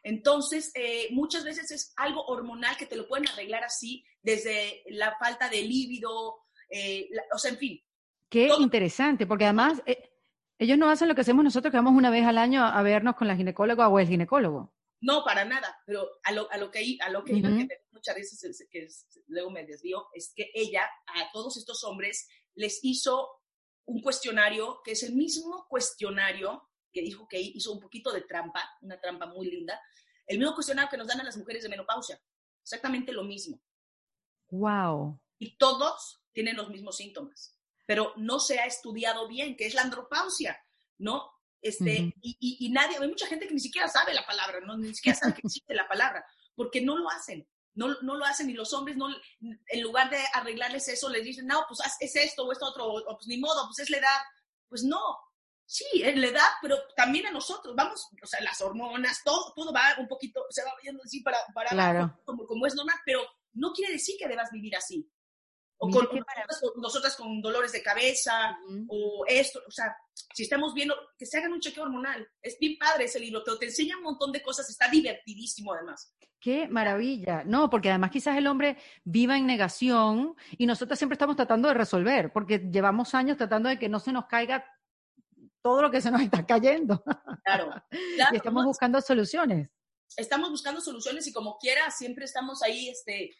Entonces, eh, muchas veces es algo hormonal que te lo pueden arreglar así, desde la falta de líbido, eh, o sea, en fin. Qué interesante, porque además eh, ellos no hacen lo que hacemos nosotros, que vamos una vez al año a vernos con la ginecóloga o el ginecólogo. No, para nada, pero a lo, a lo que, a lo que iba, que muchas veces que luego me desvío, es que ella a todos estos hombres les hizo un cuestionario que es el mismo cuestionario que dijo que hizo un poquito de trampa, una trampa muy linda, el mismo cuestionario que nos dan a las mujeres de menopausia, exactamente lo mismo. Wow. Y todos tienen los mismos síntomas, pero no se ha estudiado bien, que es la andropausia, ¿no? Este, y, y, nadie, hay mucha gente que ni siquiera sabe la palabra, ¿no? ni siquiera sabe que existe la palabra, porque no lo hacen, no, no, lo hacen y los hombres no, en lugar de arreglarles eso, les dicen, no, pues es esto o esto otro, o, pues ni modo, pues es la edad. Pues no, Sí, en la edad, pero también a nosotros, vamos, o sea, las hormonas, todo, todo va un poquito, se va viendo así para, para claro. como, como es normal, pero no quiere decir que debas vivir así. O con, nosotras, con dolores de cabeza, o esto, o sea, si estamos viendo, que se hagan un chequeo hormonal. Es bien padre ese libro, pero te enseña un montón de cosas, está divertidísimo además. Qué maravilla. No, porque además quizás el hombre viva en negación y nosotros siempre estamos tratando de resolver, porque llevamos años tratando de que no se nos caiga todo lo que se nos está cayendo. Claro. y estamos buscando soluciones. Estamos buscando soluciones y como quiera, siempre estamos ahí, este,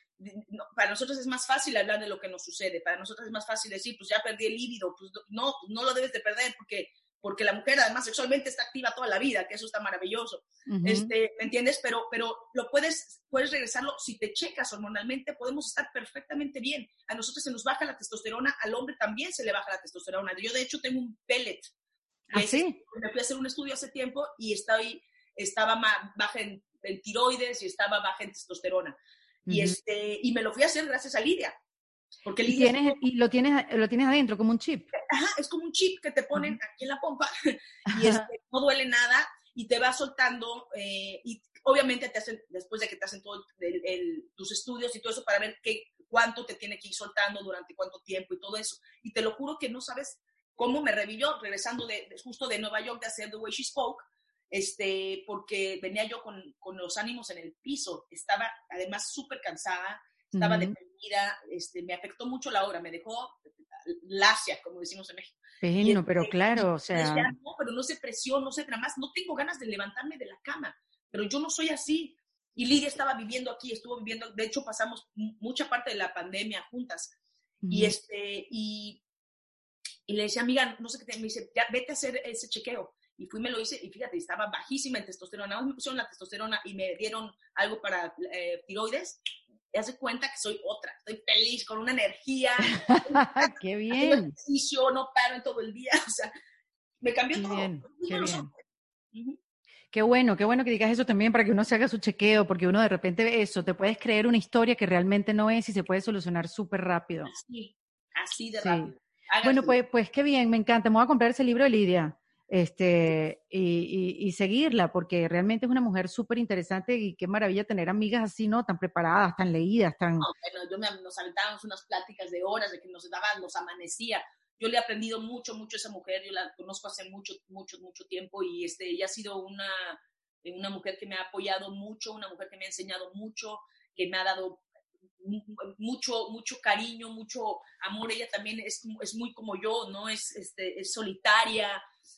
para nosotros es más fácil hablar de lo que nos sucede, para nosotros es más fácil decir, pues ya perdí el líbido, pues no, no lo debes de perder porque porque la mujer además sexualmente está activa toda la vida, que eso está maravilloso, este, ¿me entiendes? Pero, pero lo puedes, puedes regresarlo, si te checas hormonalmente, podemos estar perfectamente bien. A nosotros se nos baja la testosterona, al hombre también se le baja la testosterona. Yo de hecho tengo un pellet. ¿Ah, sí? Me fui a hacer un estudio hace tiempo y estoy, estaba baja en, tiroides y estaba baja en testosterona. y, este, y me lo fui a hacer gracias a Lidia. Porque ¿Y, tienes, y lo tienes lo tienes adentro como un chip. Ajá, es como un chip que te ponen aquí en la pompa y este, no duele nada y te va soltando eh, y obviamente te hacen después de que te hacen todos tus estudios y todo eso para ver qué cuánto te tiene que ir soltando durante cuánto tiempo y todo eso y te lo juro que no sabes cómo me revivió regresando de, justo de Nueva York de hacer The Way She Spoke este porque venía yo con, con los ánimos en el piso estaba además súper cansada estaba deprimida, este, me afectó mucho la obra, me dejó lacia, como decimos en México. Bueno, pero este, claro, o sea... no, pero no sé presión, no sé nada más, no tengo ganas de levantarme de la cama, pero yo no soy así. Y Lidia estaba viviendo aquí, estuvo viviendo, de hecho pasamos mucha parte de la pandemia juntas. Y este, y, y le decía, amiga, no sé qué, te, me dice, ya vete a hacer ese chequeo. Y fui, me lo hice, y fíjate, estaba bajísima en testosterona. Me pusieron la testosterona y me dieron algo para eh, tiroides y hace cuenta que soy otra, estoy feliz, con una energía. ¡Qué bien! Ejercicio, no paro en todo el día, o sea, me cambió todo. Bien, qué bien. Qué bueno, qué bueno que digas eso también para que uno se haga su chequeo, porque uno de repente ve eso, te puedes creer una historia que realmente no es y se puede solucionar súper rápido. Así, así de rápido. Bueno, pues, pues qué bien, me encanta. Me voy a comprar ese libro de Lidia este, y, seguirla, porque realmente es una mujer súper interesante y qué maravilla tener amigas así, ¿no? Tan preparadas, tan leídas, tan... No, bueno, yo me, nos aventábamos unas pláticas de horas, de que nos daban, nos amanecía. Yo le he aprendido mucho, mucho a esa mujer, yo la conozco hace mucho, mucho, mucho tiempo y este, ella ha sido una, una mujer que me ha apoyado mucho, una mujer que me ha enseñado mucho, que me ha dado mucho, mucho cariño, mucho amor. Ella también es, es muy como yo, ¿no? Es, este, es solitaria,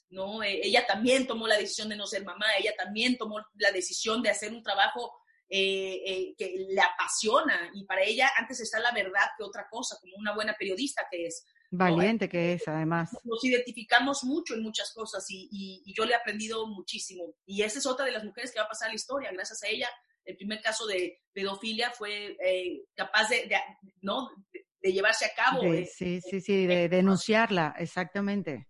¿no? Eh, ella también tomó la decisión de no ser mamá, ella también tomó la decisión de hacer un trabajo eh, eh, que le apasiona y para ella antes está la verdad que otra cosa, como una buena periodista que es. Valiente que es, además. Nos identificamos mucho en muchas cosas y, yo le he aprendido muchísimo. Y esa es otra de las mujeres que va a pasar a la historia. Gracias a ella, el primer caso de pedofilia fue capaz de, ¿no? de, llevarse a cabo. sí, sí, sí, de denunciarla, exactamente.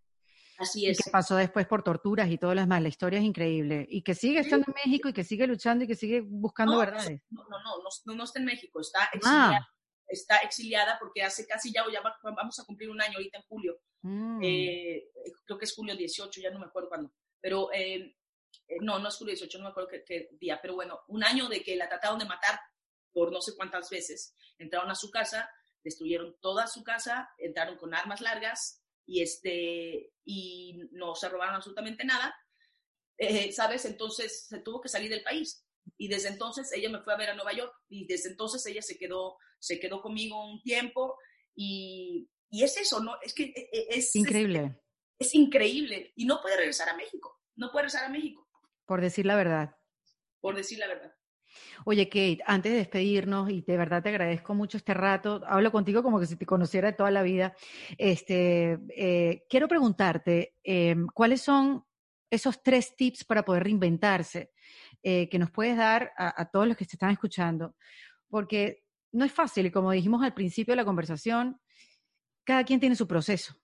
Así es. Y que pasó después por torturas y todo lo demás. La historia es increíble. Y que sigue estando en México y que sigue luchando y que sigue buscando verdades. No, no, no, no, está en México, está exiliada. Ah. Está exiliada porque hace casi ya, ya vamos a cumplir un año ahorita en julio. Mm. Eh, creo que es julio 18, ya no me acuerdo cuándo. Pero eh, eh, no, no es julio 18, no me acuerdo qué, día. Pero bueno, un año de que la trataron de matar por no sé cuántas veces. Entraron a su casa, destruyeron toda su casa, entraron con armas largas, y, este, y no se robaron absolutamente nada, eh, ¿sabes? Entonces se tuvo que salir del país. Y desde entonces ella me fue a ver a Nueva York y desde entonces ella se quedó, se quedó conmigo un tiempo y, y es eso, ¿no? Es que e, e, es... Increíble. Es, increíble y no puede regresar a México, no puede regresar a México. Por decir la verdad. Por decir la verdad. Oye, Kate, antes de despedirnos, y de verdad te agradezco mucho este rato, hablo contigo como que si te conociera de toda la vida, este, eh, quiero preguntarte, em, ¿cuáles son esos tres tips para poder reinventarse eh, que nos puedes dar a, a, todos los que te están escuchando? Porque no es fácil, y como dijimos al principio de la conversación, cada quien tiene su proceso.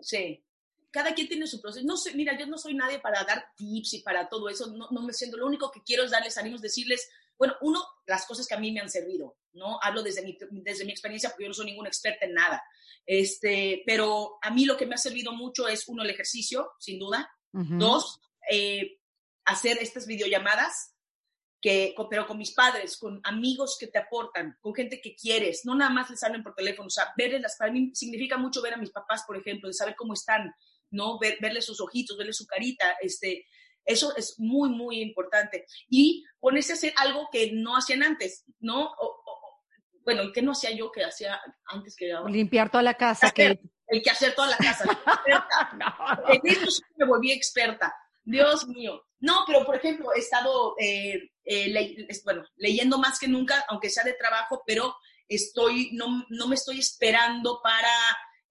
Sí, cada quien tiene su proceso. No sé, mira, yo no soy nadie para dar tips y para todo eso, no, no me siento, lo único que quiero es darles ánimos, decirles, bueno, uno, las cosas que a mí me han servido, ¿no? Hablo desde mi, desde mi experiencia porque yo no soy ninguna experta en nada, este, pero a mí lo que me ha servido mucho es, uno, el ejercicio, sin duda, dos, eh, hacer estas videollamadas, que, pero con mis padres, con amigos que te aportan, con gente que quieres, no nada más les hablen por teléfono, o sea, verles, para mí significa mucho ver a mis papás, por ejemplo, de saber cómo están, ¿no? Ver, verle sus ojitos, verle su carita, este, Eso es muy, muy importante. Y ponerse a hacer algo que no hacían antes, ¿no? bueno, ¿qué no hacía yo que hacía antes que Limpiar toda la casa. El que hacer toda la casa. En eso me volví experta. Dios mío. No, pero por ejemplo, he estado, eh, eh, bueno, leyendo más que nunca, aunque sea de trabajo, pero estoy, no, no me estoy esperando para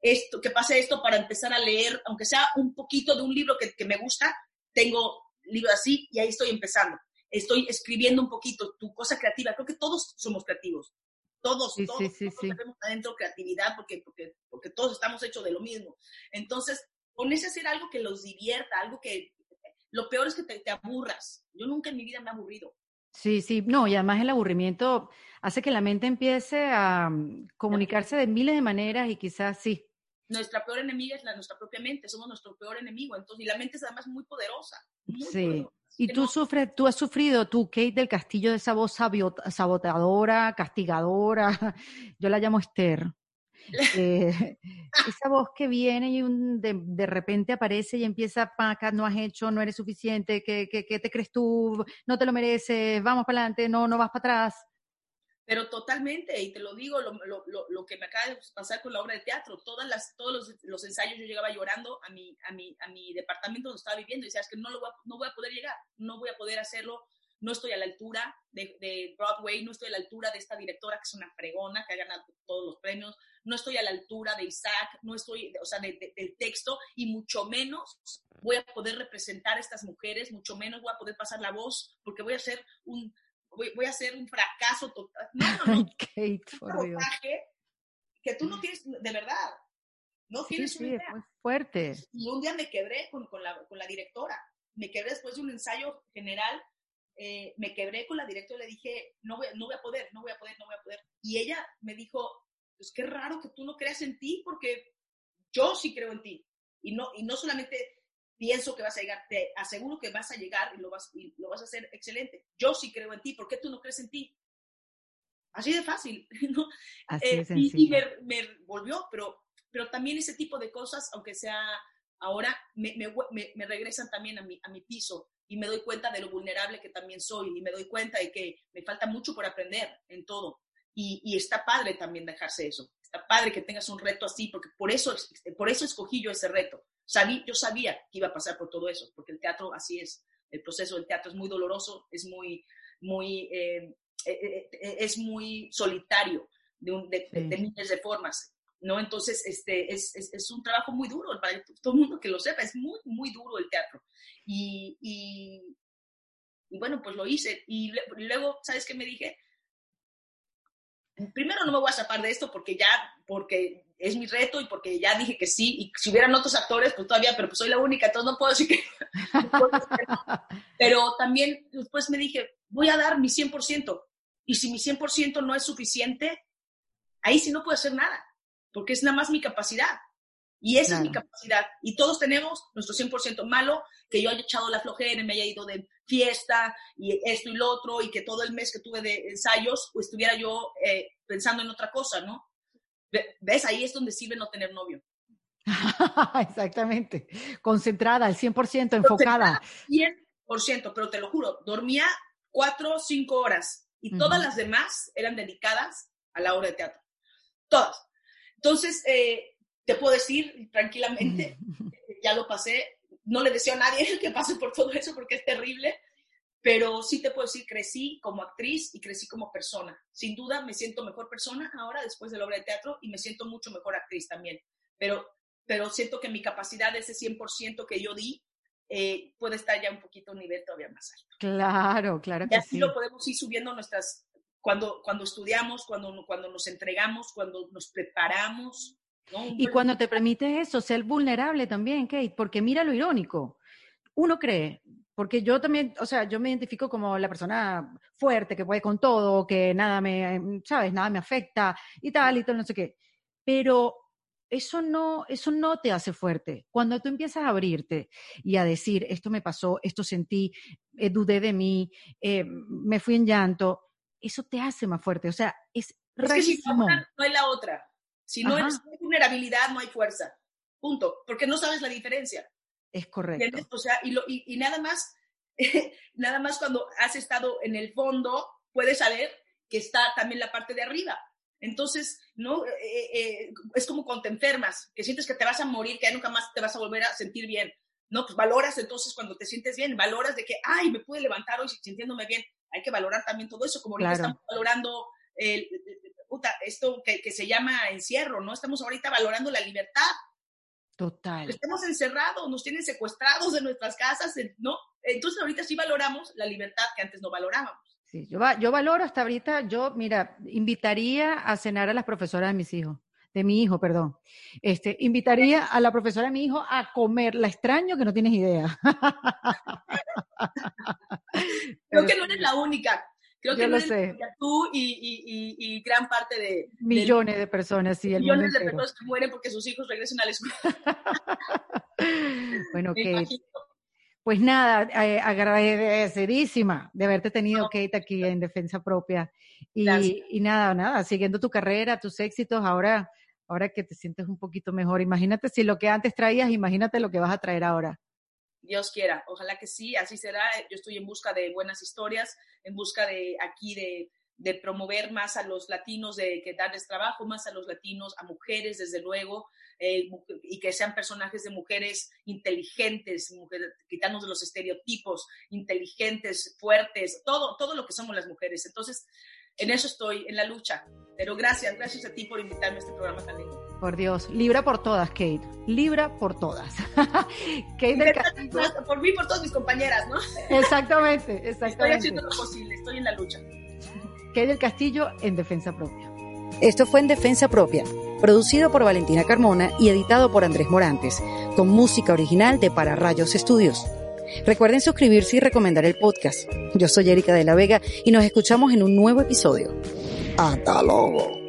esto, que pase esto para empezar a leer, aunque sea un poquito de un libro que, que me gusta, tengo libros así y ahí estoy empezando. Estoy escribiendo un poquito tu cosa creativa. Creo que todos somos creativos. Todos, todos, tenemos adentro creatividad porque, porque, porque todos estamos hechos de lo mismo. Entonces, ponerse a hacer algo que los divierta, algo que... Lo peor es que te, te aburras. Yo nunca en mi vida me he aburrido. Sí, sí, no, y además el aburrimiento hace que la mente empiece a mm, comunicarse de miles de maneras y quizás sí. Nuestra peor enemiga es la nuestra propia mente, somos nuestro peor enemigo, entonces, y la mente es además muy poderosa. sí. Y tú sufres, tú has sufrido, tú, Kate del Castillo, de esa voz saboteadora, castigadora, yo la llamo Esther. Eh, esa voz que viene y un, de, repente aparece y empieza, acá no has hecho, no eres suficiente, ¿qué, te crees tú? No te lo mereces, vamos para adelante, no, no vas para atrás. Pero totalmente, y te lo digo, lo, lo, lo, que me acaba de pasar con la obra de teatro, todas las, todos los, los, ensayos yo llegaba llorando a mi, a mi, a mi departamento donde estaba viviendo y decía, es que no, lo voy a, no voy a poder llegar, no voy a poder hacerlo, no estoy a la altura de, de, Broadway, no estoy a la altura de esta directora que es una fregona, que ha ganado todos los premios, no estoy a la altura de Isaac, no estoy, o sea, del texto, y mucho menos voy a poder representar a estas mujeres, mucho menos voy a poder pasar la voz, porque voy a ser un, voy, voy a hacer un fracaso total. No, no, no. Kate, por Dios. Que tú no tienes, de verdad, no tienes sí, una idea. Muy fuerte. Y un día me quebré con, con, la, con la directora, me quebré después de un ensayo general eh, me quebré con la directora y le dije, no voy, no voy a poder, no voy a poder, no voy a poder. Y ella me dijo, pues qué raro que tú no creas en ti, porque yo sí creo en ti. Y no, y no solamente pienso que vas a llegar, te aseguro que vas a llegar y lo vas, y lo vas a hacer excelente. Yo sí creo en ti, ¿por qué tú no crees en ti? Así de fácil, ¿no? Así eh, y, me, me, volvió, pero, pero también ese tipo de cosas, aunque sea ahora, me, me, me regresan también a mi, a mi piso y me doy cuenta de lo vulnerable que también soy y me doy cuenta de que me falta mucho por aprender en todo. Y, y está padre también dejarse eso. Está padre que tengas un reto así, porque por eso, por eso escogí yo ese reto. Sabí, yo sabía que iba a pasar por todo eso, porque el teatro así es. El proceso del teatro es muy doloroso, es muy, muy, eh, eh, eh, es muy solitario de, un, de, de, miles de formas. ¿no? Entonces, este, es, es, es, un trabajo muy duro, para todo el mundo que lo sepa, es muy, muy duro el teatro. Y, y, y bueno, pues lo hice. Y, luego, ¿sabes qué me dije? Primero no me voy a zapar de esto porque ya, porque es mi reto y porque ya dije que sí. Y si hubieran otros actores, pues todavía, pero pues soy la única, entonces no puedo decir que... Pero también después me dije, voy a dar mi 100%. Y si mi 100% no es suficiente, ahí sí no puedo hacer nada porque es nada más mi capacidad. Y esa es mi capacidad. Y todos tenemos nuestro 100% malo, que yo haya echado la flojera y me haya ido de fiesta y esto y lo otro, y que todo el mes que tuve de ensayos pues, estuviera yo eh, pensando en otra cosa, ¿no? ¿Ves? Ahí es donde sirve no tener novio. Exactamente. Concentrada, al 100%, enfocada. 100%, pero te lo juro, dormía cuatro o cinco horas y todas las demás eran dedicadas a la obra de teatro. Todas. Entonces, eh, te puedo decir tranquilamente, ya lo pasé, no le deseo a nadie que pase por todo eso porque es terrible, pero sí te puedo decir, crecí como actriz y crecí como persona. Sin duda me siento mejor persona ahora después de la obra de teatro y me siento mucho mejor actriz también, pero, pero siento que mi capacidad de ese 100% que yo di eh, puede estar ya un poquito a un nivel todavía más alto. Claro, claro que y así lo podemos ir subiendo nuestras cuando, cuando estudiamos, cuando, cuando nos entregamos, cuando nos preparamos. Y cuando te permites eso, ser vulnerable también, Kate, porque mira lo irónico. Uno cree, porque yo también, o sea, yo me identifico como la persona fuerte, que puede con todo, que nada me, ¿sabes? Nada me afecta y tal y tal, no sé qué. Pero eso no, eso no te hace fuerte. Cuando tú empiezas a abrirte y a decir, esto me pasó, esto sentí, eh, dudé de mí, eh, me fui en llanto, eso te hace más fuerte. O sea, es, es que si no, no hay la otra. Si no, hay vulnerabilidad, no hay fuerza. Punto. Porque no sabes la diferencia. Es correcto. O sea, y, lo, y, nada más nada más cuando has estado en el fondo, puedes saber que está también la parte de arriba. Entonces, ¿no? Eh, eh, eh, es como cuando te enfermas, que sientes que te vas a morir, que ya nunca más te vas a volver a sentir bien. No, pues valoras entonces cuando te sientes bien, valoras de que, ay, me pude levantar hoy sintiéndome bien. Hay que valorar también todo eso, como ahorita estamos valorando el, esto que, que, se llama encierro, ¿no? Estamos ahorita valorando la libertad. Total. Estamos encerrados, nos tienen secuestrados de nuestras casas, ¿no? Entonces ahorita sí valoramos la libertad que antes no valorábamos. Sí, yo, yo valoro hasta ahorita, yo, mira, invitaría a cenar a las profesoras de mis hijos, de mi hijo, perdón. Este, invitaría a la profesora de mi hijo a comer. La extraño que no tienes idea. Creo que no eres la única. Creo que no eres sé. tú y, y, y, gran parte de... Millones de, personas, sí. El millones de personas que mueren porque sus hijos regresan a la escuela. bueno, que pues nada, eh, agradecidísima de haberte tenido, Kate, aquí en Defensa Propia. Y, y, nada, nada, siguiendo tu carrera, tus éxitos, ahora, ahora que te sientes un poquito mejor. Imagínate si lo que antes traías, imagínate lo que vas a traer ahora. Dios quiera, ojalá que sí, así será. Yo estoy en busca de buenas historias, en busca de aquí de, promover más a los latinos, de que darles trabajo más a los latinos, a mujeres, desde luego, eh, y que sean personajes de mujeres inteligentes, mujeres, quitarnos de los estereotipos, inteligentes, fuertes, todo, todo lo que somos las mujeres. Entonces, en eso estoy, en la lucha. Pero gracias, gracias a ti por invitarme a este programa tan lindo. Por Dios, libra por todas, Kate. Libra por todas. Kate del Castillo. Por mí, por todas mis compañeras, ¿no? Exactamente, exactamente. Estoy haciendo lo posible, estoy en la lucha. Kate del Castillo en defensa propia. Esto fue en Defensa Propia, producido por Valentina Carmona y editado por Andrés Morantes, con música original de Para Rayos Estudios. Recuerden suscribirse y recomendar el podcast. Yo soy Erika de la Vega y nos escuchamos en un nuevo episodio. Hasta luego.